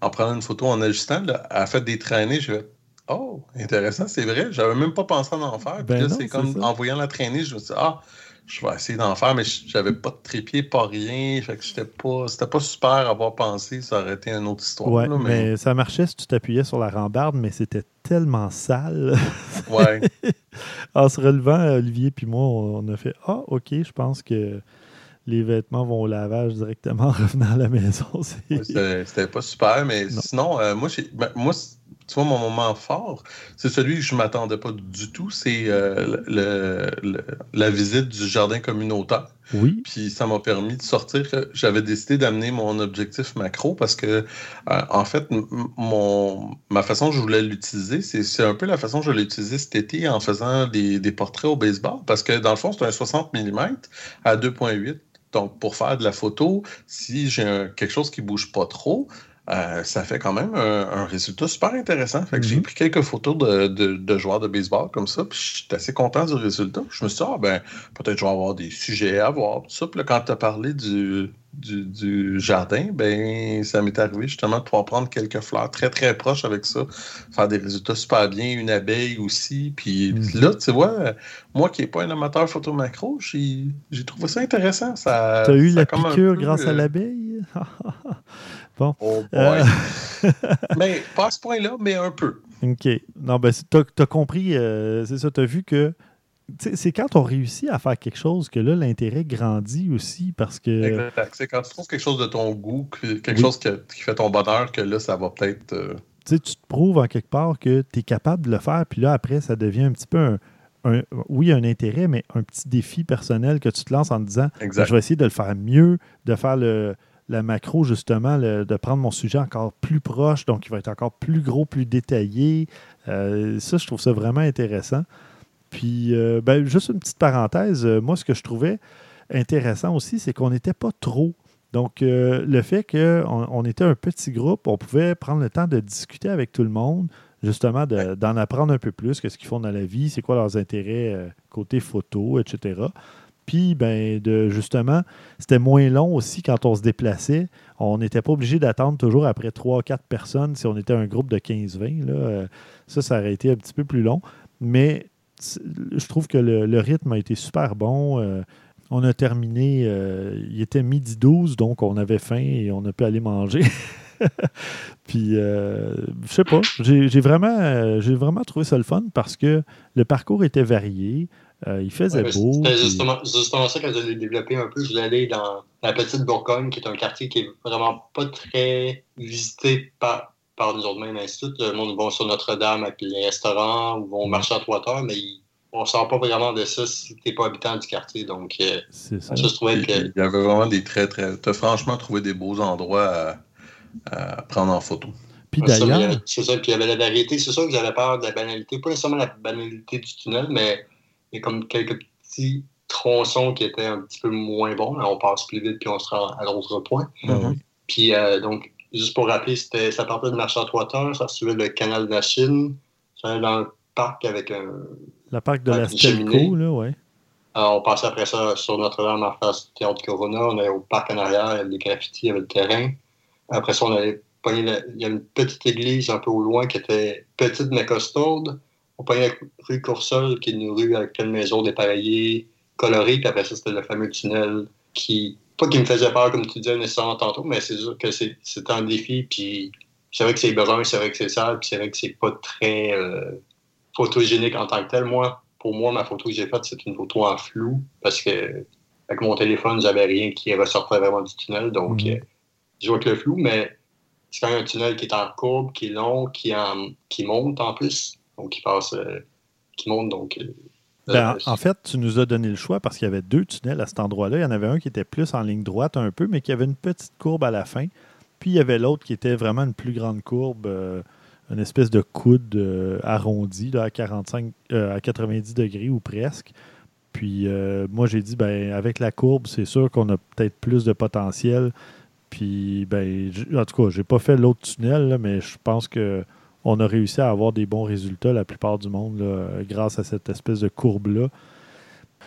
en prenant une photo, en ajustant, là, à fait des traînées, je vais Oh, intéressant, c'est vrai. J'avais même pas pensé à en faire. Ben c'est comme en voyant la traîner, je me suis dit, ah, je vais essayer d'en faire, mais j'avais pas de trépied, pas rien. Fait que c'était pas, c'était pas super à avoir pensé. Ça aurait été une autre histoire. Ouais, mais... ça marchait si tu t'appuyais sur la rambarde, mais c'était tellement sale. [LAUGHS] Ouais. en se relevant, Olivier puis moi, on a fait, ah, OK, je pense que les vêtements vont au lavage directement en revenant à la maison. c'était pas super, mais sinon, euh, moi, ben, moi tu vois, mon moment fort, c'est celui que je ne m'attendais pas du tout. C'est euh, le, la visite du jardin communautaire. Oui. Puis ça m'a permis de sortir. J'avais décidé d'amener mon objectif macro parce que, euh, en fait, mon, ma façon que je voulais l'utiliser, c'est un peu la façon que je l'ai utilisé cet été en faisant des, des, portraits au baseball. Parce que, dans le fond, c'est un 60 mm à 2,8. Donc, pour faire de la photo, si j'ai quelque chose qui ne bouge pas trop, euh, ça fait quand même un, résultat super intéressant. Fait que j'ai mhm. pris quelques photos de, joueurs de baseball comme ça, puis j'étais assez content du résultat. Je me suis dit, ah, ben, peut-être je vais avoir des sujets à voir. Tout ça. Puis là, quand tu as parlé du, du, jardin, ben, ça m'est arrivé justement de pouvoir prendre quelques fleurs très très proches avec ça, faire des résultats super bien, une abeille aussi. Puis mhm. là, tu vois, moi qui n'ai pas un amateur photo macro, j'ai trouvé ça intéressant. Tu as eu la piqûre grâce à euh, l'abeille? [LAUGHS] Bon. Oh euh, [LAUGHS] [LAUGHS] mais pas à ce point-là, mais un peu. OK. Non, ben, tu as, compris, euh, c'est ça, tu as vu que c'est quand on réussit à faire quelque chose que là, l'intérêt grandit aussi parce que. Exact. C'est quand tu trouves quelque chose de ton goût, quelque chose qui, fait ton bonheur, que là, ça va peut-être. Euh, tu tu te prouves en quelque part que tu es capable de le faire, puis là, après, ça devient un petit peu un, oui, un intérêt, mais un petit défi personnel que tu te lances en te disant je vais essayer de le faire mieux, de faire le, la macro, justement, de prendre mon sujet encore plus proche, donc il va être encore plus gros, plus détaillé. Euh, ça, je trouve ça vraiment intéressant. Puis, euh, ben, juste une petite parenthèse, euh, moi, ce que je trouvais intéressant aussi, c'est qu'on n'était pas trop. Donc, le fait qu'on on était un petit groupe, on pouvait prendre le temps de discuter avec tout le monde, justement, d'en apprendre un peu plus, qu'est-ce qu'ils font dans la vie, c'est quoi leurs intérêts côté photo, etc. Puis, ben, de, justement, c'était moins long aussi quand on se déplaçait. On n'était pas obligé d'attendre toujours après 3 quatre personnes si on était un groupe de 15-20. Euh, ça, ça aurait été un petit peu plus long. Mais je trouve que le, rythme a été super bon. Euh, on a terminé, euh, il était midi 12, donc on avait faim et on a pu aller manger. [LAUGHS] Puis, je sais pas, j'ai vraiment, j'ai vraiment trouvé ça le fun parce que le parcours était varié. Euh, il faisait beau. C'était justement, ça quand je l'ai développé un peu. Je voulais aller dans la petite Bourgogne, qui est un quartier qui est vraiment pas très visité par, par nous autres mêmes instituts. Le monde va sur Notre-Dame avec les restaurants ou vont marcher à trois mais on ne sort pas vraiment de ça si tu n'es pas habitant du quartier. Donc, euh, ça. je trouvais que... Il y avait vraiment des très, très. Tu as franchement trouvé des beaux endroits à, prendre en photo. Puis d'ailleurs. C'est ça, puis il y avait la variété. C'est sûr que j'avais peur de la banalité. Pas nécessairement la banalité du tunnel, mais il y a comme quelques petits tronçons qui étaient un petit peu moins bons. on passe plus vite puis on se rend à l'autre point. Mhm. Puis euh, donc, juste pour rappeler, c'était, ça partait de marché à ça suivait le canal de la Chine, ça allait dans le parc avec un. Le parc de la Stelco, là, ouais. Alors, on passait après ça sur Notre-Dame en face du théâtre Corona. On allait au parc en arrière, il y avait des graffitis, il y avait le terrain. Après ça, on allait il y a une petite église un peu au loin qui était petite mais costaude. On prenait la rue Coursol, qui est une rue avec plein de maisons dépareillées, colorées, puis après ça, c'était le fameux tunnel qui, pas qui me faisait peur, comme tu disais nécessairement tantôt, mais c'est sûr que c'est un défi, puis c'est vrai que c'est brun, c'est vrai que c'est sale, puis c'est vrai que c'est pas très euh, photogénique en tant que tel. Moi, pour moi, ma photo que j'ai faite, c'est une photo en flou, parce que avec mon téléphone, j'avais rien qui ressortait vraiment du tunnel, donc mhm. euh, je vois que le flou, mais c'est quand même un tunnel qui est en courbe, qui est long, qui, en, qui monte en plus donc qui passe, euh, qui monte. Donc, euh, ben, en fait, tu nous as donné le choix parce qu'il y avait deux tunnels à cet endroit-là. Il y en avait un qui était plus en ligne droite un peu, mais qui avait une petite courbe à la fin. Puis il y avait l'autre qui était vraiment une plus grande courbe, euh, une espèce de coude arrondi à, 45, à 90 degrés ou presque. Puis moi, j'ai dit, ben, avec la courbe, c'est sûr qu'on a peut-être plus de potentiel. Puis, ben, en tout cas, j'ai pas fait l'autre tunnel, mais je pense que on a réussi à avoir des bons résultats la plupart du monde grâce à cette espèce de courbe-là.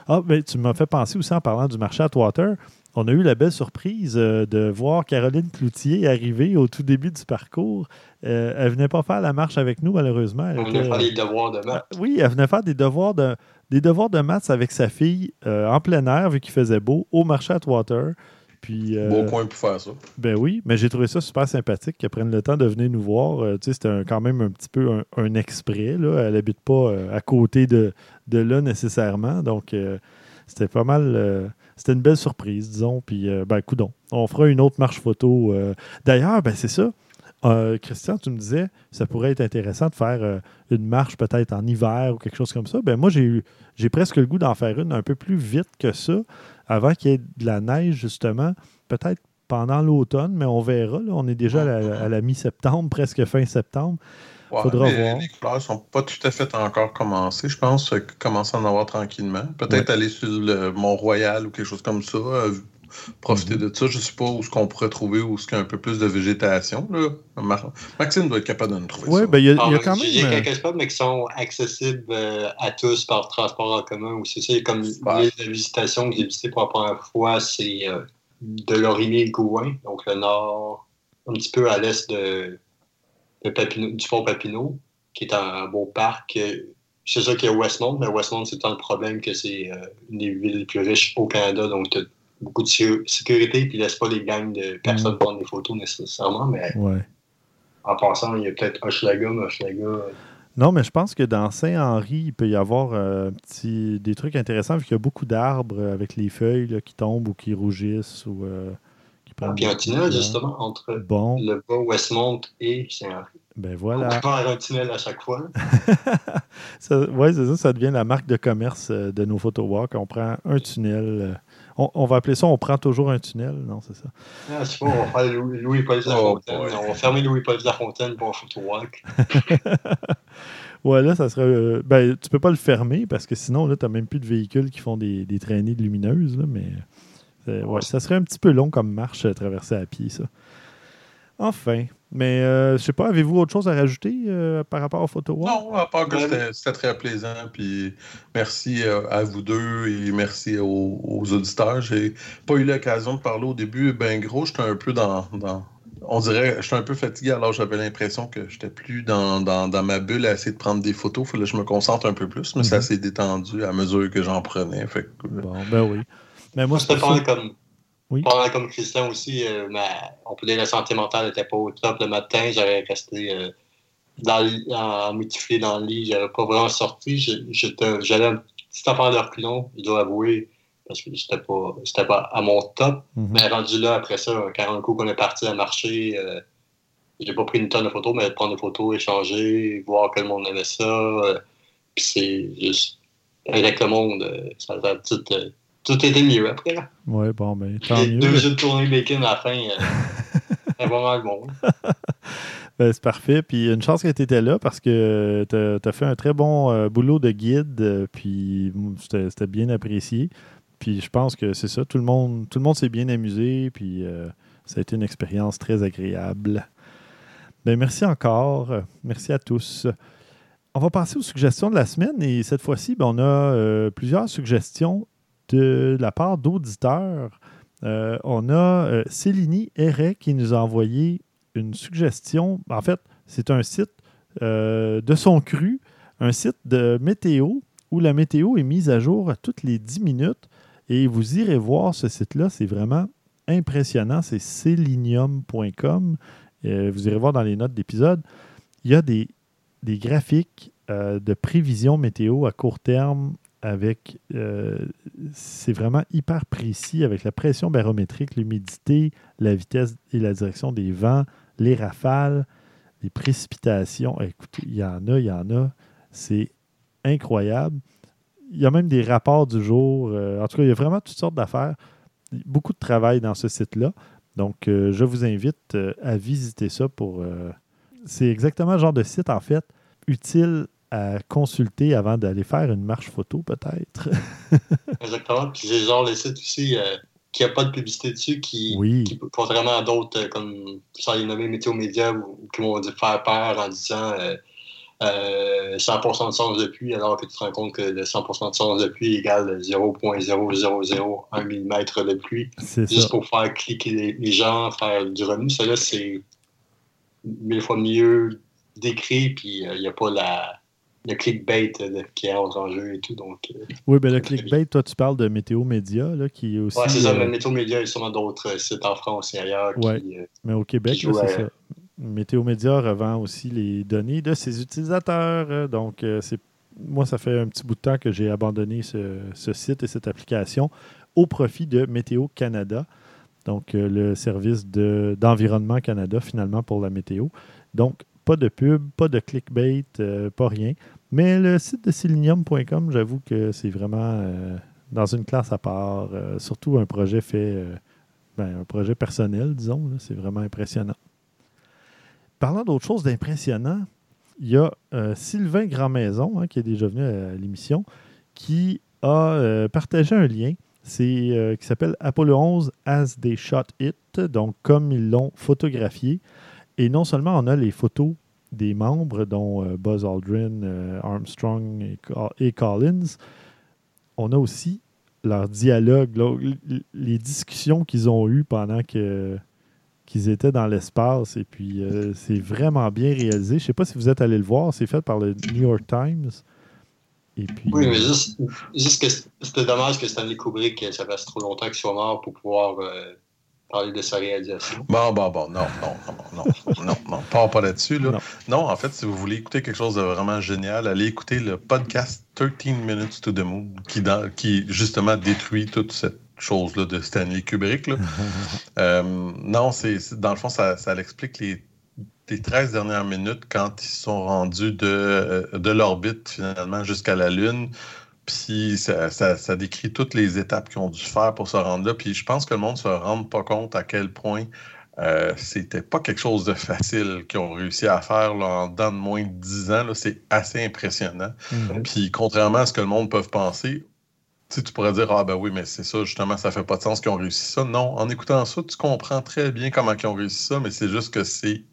Ah, mais tu m'as fait penser aussi en parlant du marché Atwater. On a eu la belle surprise euh, de voir Caroline Cloutier arriver au tout début du parcours. Euh, elle venait pas faire la marche avec nous, malheureusement. Elle, venait faire des devoirs de maths. Ah, oui, elle venait faire des devoirs de, des devoirs de maths avec sa fille euh, en plein air, vu qu'il faisait beau, au marché Atwater. Puis, euh, bon coin pour faire ça. Ben oui, mais j'ai trouvé ça super sympathique qu'elle prenne le temps de venir nous voir. Euh, tu sais, c'était quand même un petit peu un, exprès. Là. Elle n'habite pas euh, à côté de, de, là nécessairement. Donc, c'était pas mal. c'était une belle surprise, disons. Puis, ben, coudon. On fera une autre marche photo. D'ailleurs, ben, c'est ça. Christian, tu me disais, ça pourrait être intéressant de faire une marche peut-être en hiver ou quelque chose comme ça. Ben moi, j'ai j'ai presque le goût d'en faire une un peu plus vite que ça avant qu'il y ait de la neige, justement, peut-être pendant l'automne, mais on verra. on est déjà à la, mi-septembre, presque fin septembre. Faudra voir. Les couleurs ne sont pas tout à fait encore commencées. Je pense commencer à en avoir tranquillement. Peut-être aller sur le Mont-Royal ou quelque chose comme ça, euh, profiter mhm. de ça. Je ne sais pas où ce qu'on pourrait trouver où ce qu'il y a un peu plus de végétation. Là. Maxime doit être capable de nous trouver ouais, ça. Ben, il y a, y a quand même... Il y a euh, quelques spots, mais qui sont accessibles euh, à tous par transport en commun. C'est ça, comme l'île de visitation que j'ai visité pour la première fois, c'est euh, de Lorimier-Gouin, donc le nord, un petit peu à l'est de, de du fort Papineau, qui est un beau parc. C'est ça qu'il y a Westmount, mais Westmount, c'est tant le problème que c'est une des villes les plus riches au Canada, donc beaucoup de sécurité, puis laisse pas les gangs de personnes mm. prendre des photos nécessairement, mais en passant, il y a peut-être Hochelaga, mais Hochelaga, Non, mais je pense que dans Saint-Henri, il peut y avoir euh, petit, des trucs intéressants vu qu'il y a beaucoup d'arbres avec les feuilles qui tombent ou qui rougissent ou euh, qui prennent. Ah, puis un tunnel, justement, entre le bas Westmont et Saint-Henri. Ben voilà. On faire un tunnel à chaque fois. [LAUGHS] oui, c'est ça, ça devient la marque de commerce euh, de nos photowalks. On prend un tunnel. On, va appeler ça on prend toujours un tunnel, non, c'est ça. Ah, c'est pas, on va faire de la oh, Fontaine. on va fermer Louis-Paul de la Fontaine pour un photowalk. [LAUGHS] ouais, là, ça serait. Euh, ben, tu peux pas le fermer parce que sinon, là, tu n'as même plus de véhicules qui font des, des traînées lumineuses, là, mais. Ouais, ça serait un petit peu long comme marche à traverser à pied, ça. Enfin. Mais euh, je sais pas, avez-vous autre chose à rajouter euh, par rapport aux photos? Non, à part que c'était très plaisant. Puis merci euh, à vous deux et merci aux, auditeurs. J'ai pas eu l'occasion de parler au début. Ben gros, j'étais un peu dans, on dirait, j'étais un peu fatigué, alors j'avais l'impression que j'étais plus dans, ma bulle à essayer de prendre des photos. Il fallait que je me concentre un peu plus, mais ça mhm. s'est détendu à mesure que j'en prenais. Fait bon, ben oui. Mais moi, c'était comme oui. Pendant comme Christian aussi, euh, on peut dire la santé mentale n'était pas au top. Le matin, j'avais resté euh, dans en mutiflé dans le lit. J'avais pas vraiment sorti. J'allais un petit affaire de reculons, je dois avouer, parce que c'était pas, pas à mon top. Mhm. Mais rendu là, après ça, 40 coups qu'on est parti à marcher, euh, j'ai pas pris une tonne de photos, mais prendre des photos, échanger, voir que le monde aimait ça. Euh, puis c'est juste avec le monde, ça a tout tout était mieux après. Là. Ouais, bon, ben, tant mieux. Deux jeux de tournée bacon à la fin, euh, [LAUGHS] c'est vraiment bon. [LAUGHS] Ben, c'est parfait. Puis une chance que tu étais là parce que tu as, fait un très bon euh, boulot de guide. Euh, puis c'était bien apprécié. Puis je pense que c'est ça. Tout le monde, tout le monde s'est bien amusé. Puis ça a été une expérience très agréable. Ben, merci encore. Merci à tous. On va passer aux suggestions de la semaine. Et cette fois-ci, ben, on a plusieurs suggestions de la part d'auditeurs. Euh, on a euh, Céline Héret qui nous a envoyé une suggestion. En fait, c'est un site euh, de son cru, un site de météo où la météo est mise à jour à toutes les 10 minutes. Et vous irez voir ce site-là, c'est vraiment impressionnant. C'est selinium.com. vous irez voir dans les notes d'épisode. Il y a des, des graphiques de prévision météo à court terme avec. Euh, c'est vraiment hyper précis avec la pression barométrique, l'humidité, la vitesse et la direction des vents, les rafales, les précipitations. Écoutez, il y en a, il y en a. C'est incroyable. Il y a même des rapports du jour. Euh, en tout cas, il y a vraiment toutes sortes d'affaires. Beaucoup de travail dans ce site-là. Donc, euh, je vous invite à visiter ça pour. c'est exactement le genre de site, en fait, utile à consulter avant d'aller faire une marche photo, peut-être. [LAUGHS] Exactement. Puis j'ai genre les sites aussi euh, qui n'ont pas de publicité dessus, qui, qui contrairement à d'autres, euh, comme sans les nommer Météo Média, ou, qui vont faire peur en disant 100% euh, de sens de pluie, alors que tu te rends compte que le 100% de sens de pluie égale 0.00001 mm de pluie. Juste pour faire cliquer les, gens, faire du revenu. Ça, là, c'est mille fois mieux décrit, puis il n'y a pas la le clickbait qui est en jeu et tout. Donc, euh, oui, ben le clickbait, toi, tu parles de Météo Média, là, qui est aussi. Oui, c'est ça. Euh, Météo Média, il y a sûrement d'autres sites en France et ailleurs. Oui, euh, mais au Québec, c'est ça. Météo Média revend aussi les données de ses utilisateurs. Donc, c'est moi, ça fait un petit bout de temps que j'ai abandonné ce, site et cette application au profit de Météo Canada, donc le service d'Environnement Canada, finalement, pour la météo. Donc, pas de pub, pas de clickbait, pas rien. Mais le site de selenium.com, j'avoue que c'est vraiment euh, dans une classe à part, euh, surtout un projet fait, euh, ben, un projet personnel, disons. C'est vraiment impressionnant. Parlant d'autre chose d'impressionnant, il y a Sylvain Grandmaison, hein, qui est déjà venu à l'émission, qui a partagé un lien c'est, qui s'appelle Apollo 11 as they shot it, donc comme ils l'ont photographié. Et non seulement on a les photos des membres, dont euh, Buzz Aldrin, euh, Armstrong et, Collins, on a aussi leur dialogue, les discussions qu'ils ont eues pendant que qu'ils étaient dans l'espace. Et puis, euh, c'est vraiment bien réalisé. Je ne sais pas si vous êtes allé le voir. C'est fait par le New York Times. Et puis, oui, mais juste, juste que c'était dommage que Stanley Kubrick, ça fasse trop longtemps qu'il soit mort pour pouvoir parler de sa réalisation. Bon, bon, bon, non, non, non, non, non, non, pas, pas là-dessus. Là. Non. en fait, si vous voulez écouter quelque chose de vraiment génial, allez écouter le podcast 13 Minutes to the Moon, qui, dans, qui justement détruit toute cette chose-là de Stanley Kubrick. Là. [LAUGHS] euh, non, c'est dans le fond, ça, ça l'explique les, les 13 dernières minutes quand ils sont rendus de, euh, de l'orbite finalement jusqu'à la Lune. Puis ça, ça, décrit toutes les étapes qu'ils ont dû faire pour se rendre là. Puis je pense que le monde ne se rend pas compte à quel point euh, c'était pas quelque chose de facile qu'ils ont réussi à faire là, en dans de moins de 10 ans. C'est assez impressionnant. Mm-hmm. Puis contrairement à ce que le monde peut penser, tu pourrais dire Ah ben oui, mais c'est ça, justement, ça fait pas de sens qu'ils ont réussi ça. Non, en écoutant ça, tu comprends très bien comment ils ont réussi ça, mais c'est juste que c'est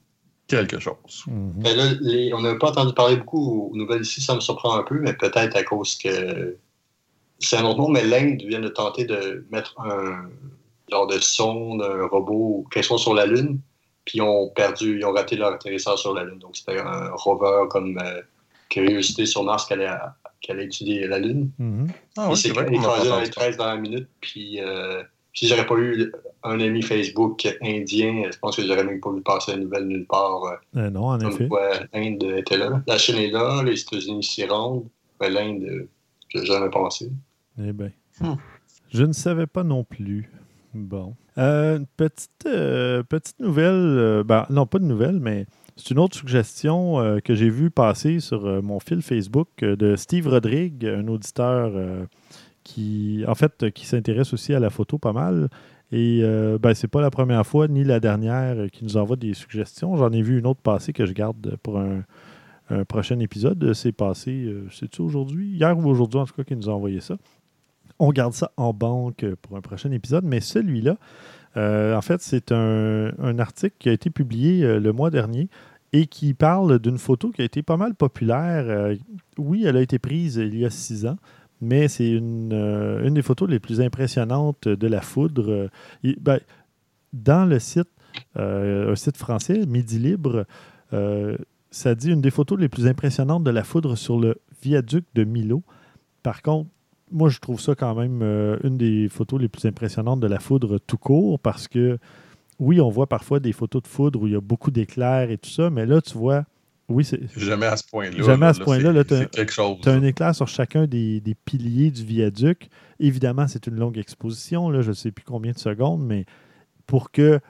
quelque chose. Mhm. Ben là, on n'a pas entendu parler beaucoup aux nouvelles ici, ça me surprend un peu, mais peut-être à cause que c'est un autre mot, mais l'Inde vient de tenter de mettre un genre de sonde, un robot quelque chose sur la Lune, puis ils ont perdu, ils ont raté leur atterrissage sur la Lune. Donc c'était un rover comme euh, Curiosité sur Mars qui allait, allait, étudier la Lune. Mm ah, il s'est écrasé dans les 13 dernières minutes, puis euh, si j'aurais pas eu un ami Facebook indien, je pense que j'aurais même pas vu passer la nouvelle nulle part. Euh, euh, non, en effet. L'Inde était là. La Chine est là, les États-Unis s'y rendent. Ben, L'Inde, euh, je n'ai jamais pensé. Eh bien. Hmm. Je ne savais pas non plus. Bon. petite, petite nouvelle, ben, non pas de nouvelle, mais c'est une autre suggestion que j'ai vue passer sur mon fil Facebook de Steve Rodrigue, un auditeur qui, en fait, qui s'intéresse aussi à la photo pas mal. Et euh, ben, c'est pas la première fois ni la dernière qui nous envoie des suggestions. J'en ai vu une autre passer que je garde pour un, prochain épisode. C'est passé, euh, c'est-tu aujourd'hui? Hier ou aujourd'hui, en tout cas, qui nous a envoyé ça. On garde ça en banque pour un prochain épisode, mais celui-là, euh, en fait, c'est un, article qui a été publié euh, le mois dernier et qui parle d'une photo qui a été pas mal populaire. oui, elle a été prise il y a six ans, mais c'est une, euh, une, des photos les plus impressionnantes de la foudre. Ben, dans le site, euh, un site français, Midi Libre, euh, ça dit une des photos les plus impressionnantes de la foudre sur le viaduc de Milo. Par contre, moi, je trouve ça quand même une des photos les plus impressionnantes de la foudre tout court parce que, oui, on voit parfois des photos de foudre où il y a beaucoup d'éclairs et tout ça, mais là, tu vois oui, c'est. Jamais à ce point-là. Jamais à ce point-là. C'est quelque chose. Tu as un éclair sur chacun des, piliers du viaduc. Évidemment, c'est une longue exposition. Là, je ne sais plus combien de secondes, mais pour que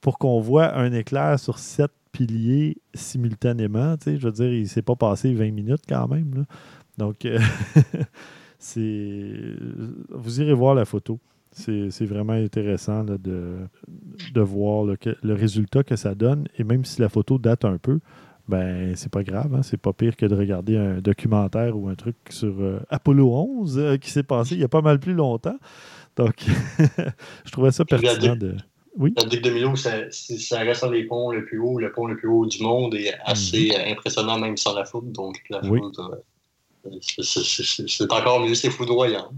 pour qu'on voit un éclair sur sept piliers simultanément, je veux dire, il ne s'est pas passé 20 minutes quand même. Donc, euh, [LAUGHS] c'est. Vous irez voir la photo. C'est vraiment intéressant de, de voir le, résultat que ça donne. Et même si la photo date un peu, ben c'est pas grave. Hein? C'est pas pire que de regarder un documentaire ou un truc sur euh, Apollo 11 euh, qui s'est passé il y a pas mal plus longtemps. Donc, [LAUGHS] je trouvais ça pertinent de. Oui? La Duc de Milo, ça, ça, reste un des ponts le plus haut, le pont le plus haut du monde et assez mhm. impressionnant même sans la foudre. Donc, la foudre, euh, c'est encore mieux, c'est foudroyant.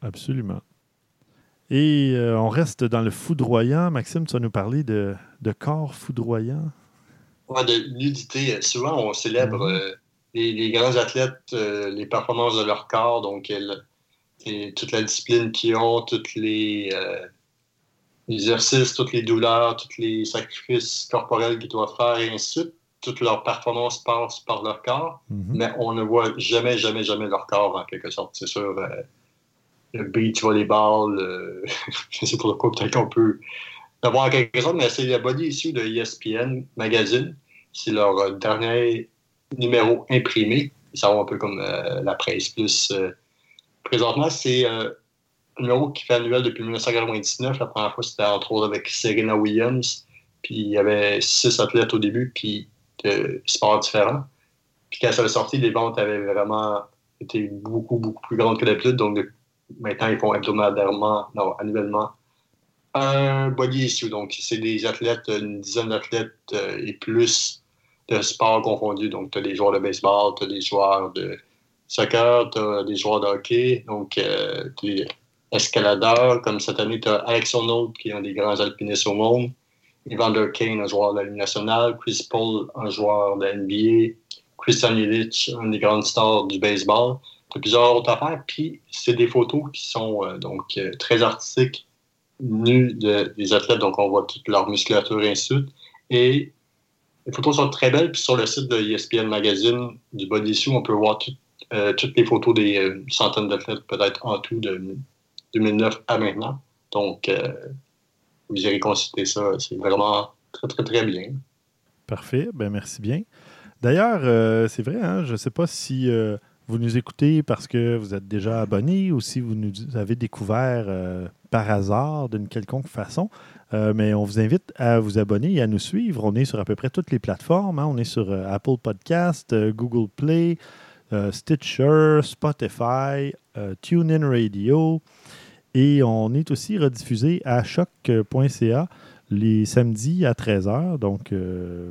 Absolument. Et on reste dans le foudroyant. Maxime, tu vas nous parler de, de corps foudroyant de nudité. Souvent, on célèbre mhm. euh, les, grands athlètes, euh, les performances de leur corps, donc toute la discipline qu'ils ont, tous les exercices, toutes les douleurs, tous les sacrifices corporels qu'ils doivent faire, et ainsi de suite. Toutes leurs performances passent par leur corps, mhm. mais on ne voit jamais, jamais, jamais leur corps en quelque sorte. C'est sûr, euh, le beach volleyball, [LAUGHS] je sais pas pourquoi, peut-être qu'on peut d'avoir quelque chose, mais c'est la body issue de ESPN Magazine. C'est leur euh, dernier numéro imprimé. Ça va un peu comme euh, la presse plus. Euh, présentement, c'est un numéro qui fait annuel depuis 1999. La première fois, c'était entre autres avec Serena Williams. Puis il y avait six athlètes au début, puis de sports différents. Puis quand ça a sorti, les ventes avaient vraiment été beaucoup, beaucoup plus grandes que d'habitude. Donc maintenant, ils font hebdomadairement, non, annuellement un body issue. Donc, c'est des athlètes, une dizaine d'athlètes euh, et plus de sports confondus. Donc, tu as des joueurs de baseball, tu as des joueurs de soccer, tu as des joueurs de hockey, donc euh, des escaladeurs. Comme cette année, tu as Alex Arnold, qui est un des grands alpinistes au monde. Evander Kane, un joueur de la Ligue nationale. Chris Paul, un joueur de la NBA. Christian Yelich, un des grandes stars du baseball. Tu as plusieurs autres affaires. Puis, c'est des photos qui sont euh, donc très artistiques nus des athlètes, donc on voit toute leur musculature et ainsi de suite. Et les photos sont très belles. Puis sur le site de ESPN Magazine du Bodysuit, on peut voir euh, toutes les photos des euh, centaines d'athlètes, peut-être en tout, de 2009 à maintenant. Donc, euh, vous irez consulter ça. C'est vraiment très, très, très bien. Parfait. Ben, merci bien. D'ailleurs, c'est vrai, hein, je ne sais pas si vous nous écoutez parce que vous êtes déjà abonné ou si vous nous avez découvert par hasard d'une quelconque façon. Euh, mais on vous invite à vous abonner et à nous suivre. On est sur à peu près toutes les plateformes. Hein. On est sur euh, Apple Podcast, euh, Google Play, Stitcher, Spotify, TuneIn Radio. Et on est aussi rediffusé à choc.ca les samedis à 13h. Donc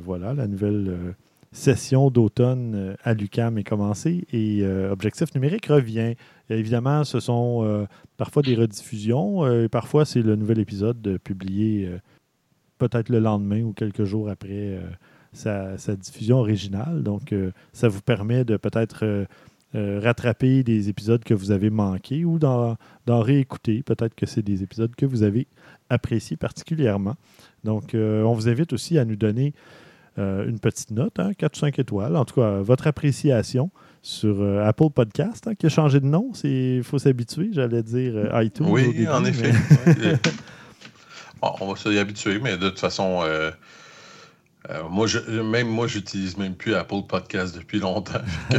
voilà, la nouvelle session d'automne à l'UCAM est commencée et Objectif numérique revient. évidemment, ce sont parfois des rediffusions. Euh, et parfois, c'est le nouvel épisode publié euh, peut-être le lendemain ou quelques jours après euh, sa, diffusion originale. Donc, ça vous permet de peut-être rattraper des épisodes que vous avez manqués ou d'en réécouter. Peut-être que c'est des épisodes que vous avez appréciés particulièrement. Donc, on vous invite aussi à nous donner une petite note, hein, 4 ou 5 étoiles. En tout cas, votre appréciation sur euh, Apple Podcast, hein, qui a changé de nom. Il faut s'habituer, j'allais dire euh, iTunes. Oui, en effet. on va s'y habituer, mais de toute façon, euh, moi, je, même moi, j'utilise même plus Apple Podcast depuis longtemps. [LAUGHS]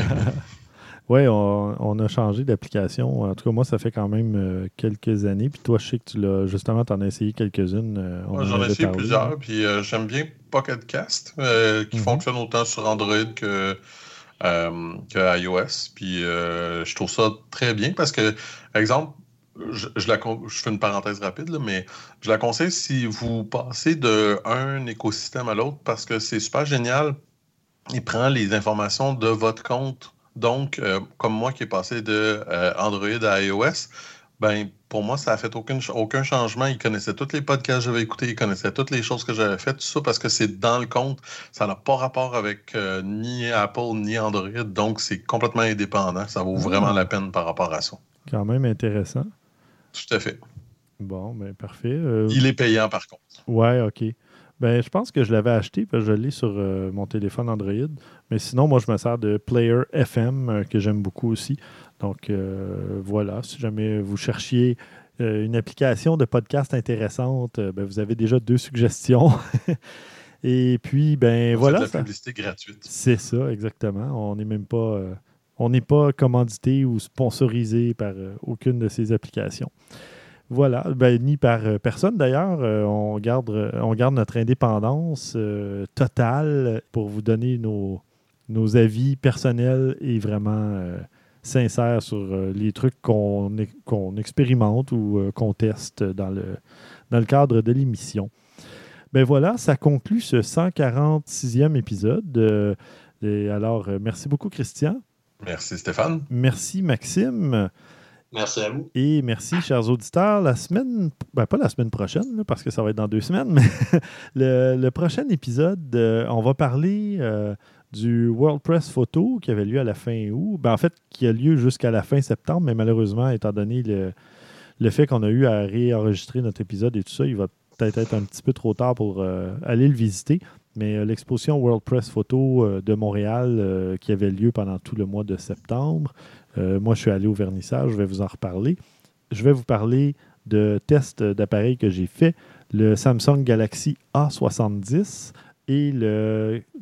oui, on, a changé d'application. En tout cas, moi, ça fait quand même quelques années. Puis toi, je sais que tu l'as justement, tu en as essayé quelques-unes. J'en ai essayé plusieurs. Puis j'aime bien Pocket Cast, qui mhm. fonctionne autant sur Android que euh, que iOS. Puis euh, je trouve ça très bien parce que, exemple, je, la, je fais une parenthèse rapide, mais je la conseille si vous passez d'un écosystème à l'autre parce que c'est super génial. Il prend les informations de votre compte. Donc, euh, comme moi qui est passé de Android à iOS, ben, pour moi, ça n'a fait aucun, aucun changement. Il connaissait tous les podcasts que j'avais écoutés, il connaissait toutes les choses que j'avais faites, tout ça parce que c'est dans le compte. Ça n'a pas rapport avec euh, ni Apple ni Android, donc c'est complètement indépendant. Ça vaut vraiment ah. la peine par rapport à ça. Quand même intéressant. Tout à fait. Bon, ben parfait. Euh, il est payant par contre. Ouais, OK. Ben, je pense que je l'avais acheté parce que je l'ai sur euh, mon téléphone Android. Mais sinon, moi, je me sers de Player FM que j'aime beaucoup aussi. Donc euh, voilà, si jamais vous cherchiez euh, une application de podcast intéressante, euh, ben, vous avez déjà deux suggestions. [LAUGHS] Et puis, ben voilà. C'est la publicité gratuite. C'est ça, exactement. On n'est même pas. on n'est pas commandité ou sponsorisé par aucune de ces applications. Voilà, ben, ni par personne d'ailleurs. on, garde, on garde notre indépendance totale pour vous donner nos, nos avis personnels et vraiment sincère sur euh, les trucs qu'on expérimente ou euh, qu'on teste dans le, dans le cadre de l'émission. Ben voilà, ça conclut ce 146e épisode. Euh, et alors, merci beaucoup, Christian. Merci, Stéphane. Merci, Maxime. Merci à vous. Et merci, chers auditeurs. La semaine, ben pas la semaine prochaine, parce que ça va être dans deux semaines, [LAUGHS] mais le, prochain épisode, on va parler du World Press Photo qui avait lieu à la fin août. Ben, en fait, qui a lieu jusqu'à la fin septembre, mais malheureusement, étant donné le, fait qu'on a eu à réenregistrer notre épisode et tout ça, il va peut-être être un petit peu trop tard pour euh, aller le visiter. Mais euh, l'exposition World Press Photo euh, de Montréal qui avait lieu pendant tout le mois de septembre, moi je suis allé au vernissage, je vais vous en reparler. Je vais vous parler de tests d'appareils que j'ai fait. Le Samsung Galaxy A70, et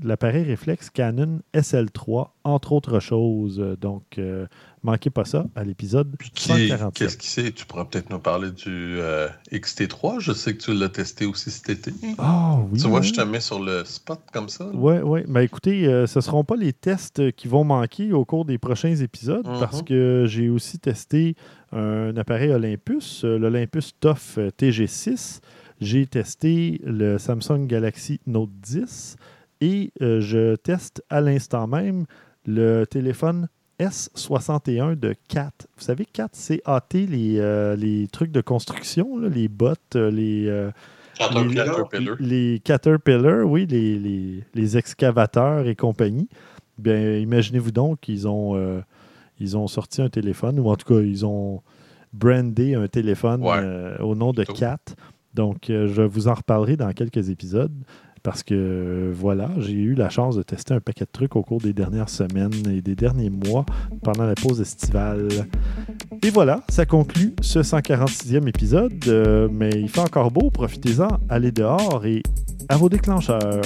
l'appareil réflexe Canon SL3, entre autres choses. Donc, euh, manquez pas ça à l'épisode 147. Qu'est-ce qui c'est? Tu pourras peut-être nous parler du euh, XT3. Je sais que tu l'as testé aussi cet été. Ah oui. Tu vois, je te mets sur le spot comme ça. Oui, oui. Ben, écoutez, euh, ce ne seront pas les tests qui vont manquer au cours des prochains épisodes parce mhm. que j'ai aussi testé un appareil Olympus, l'Olympus TOF TG6 j'ai testé le Samsung Galaxy Note 10 et euh, je teste à l'instant même le téléphone S61 de CAT. Vous savez, CAT, c'est AT, les, euh, les trucs de construction, les bottes, euh, les, les, Caterpillar, oui, les, les, excavateurs et compagnie. Bien, imaginez-vous donc qu'ils ont, ils ont sorti un téléphone, ou en tout cas, ils ont brandé un téléphone au nom de Cat. Donc, je vous en reparlerai dans quelques épisodes parce que voilà, j'ai eu la chance de tester un paquet de trucs au cours des dernières semaines et des derniers mois pendant la pause estivale. Et voilà, ça conclut ce 146e épisode. Euh, mais il fait encore beau, profitez-en, allez dehors et à vos déclencheurs.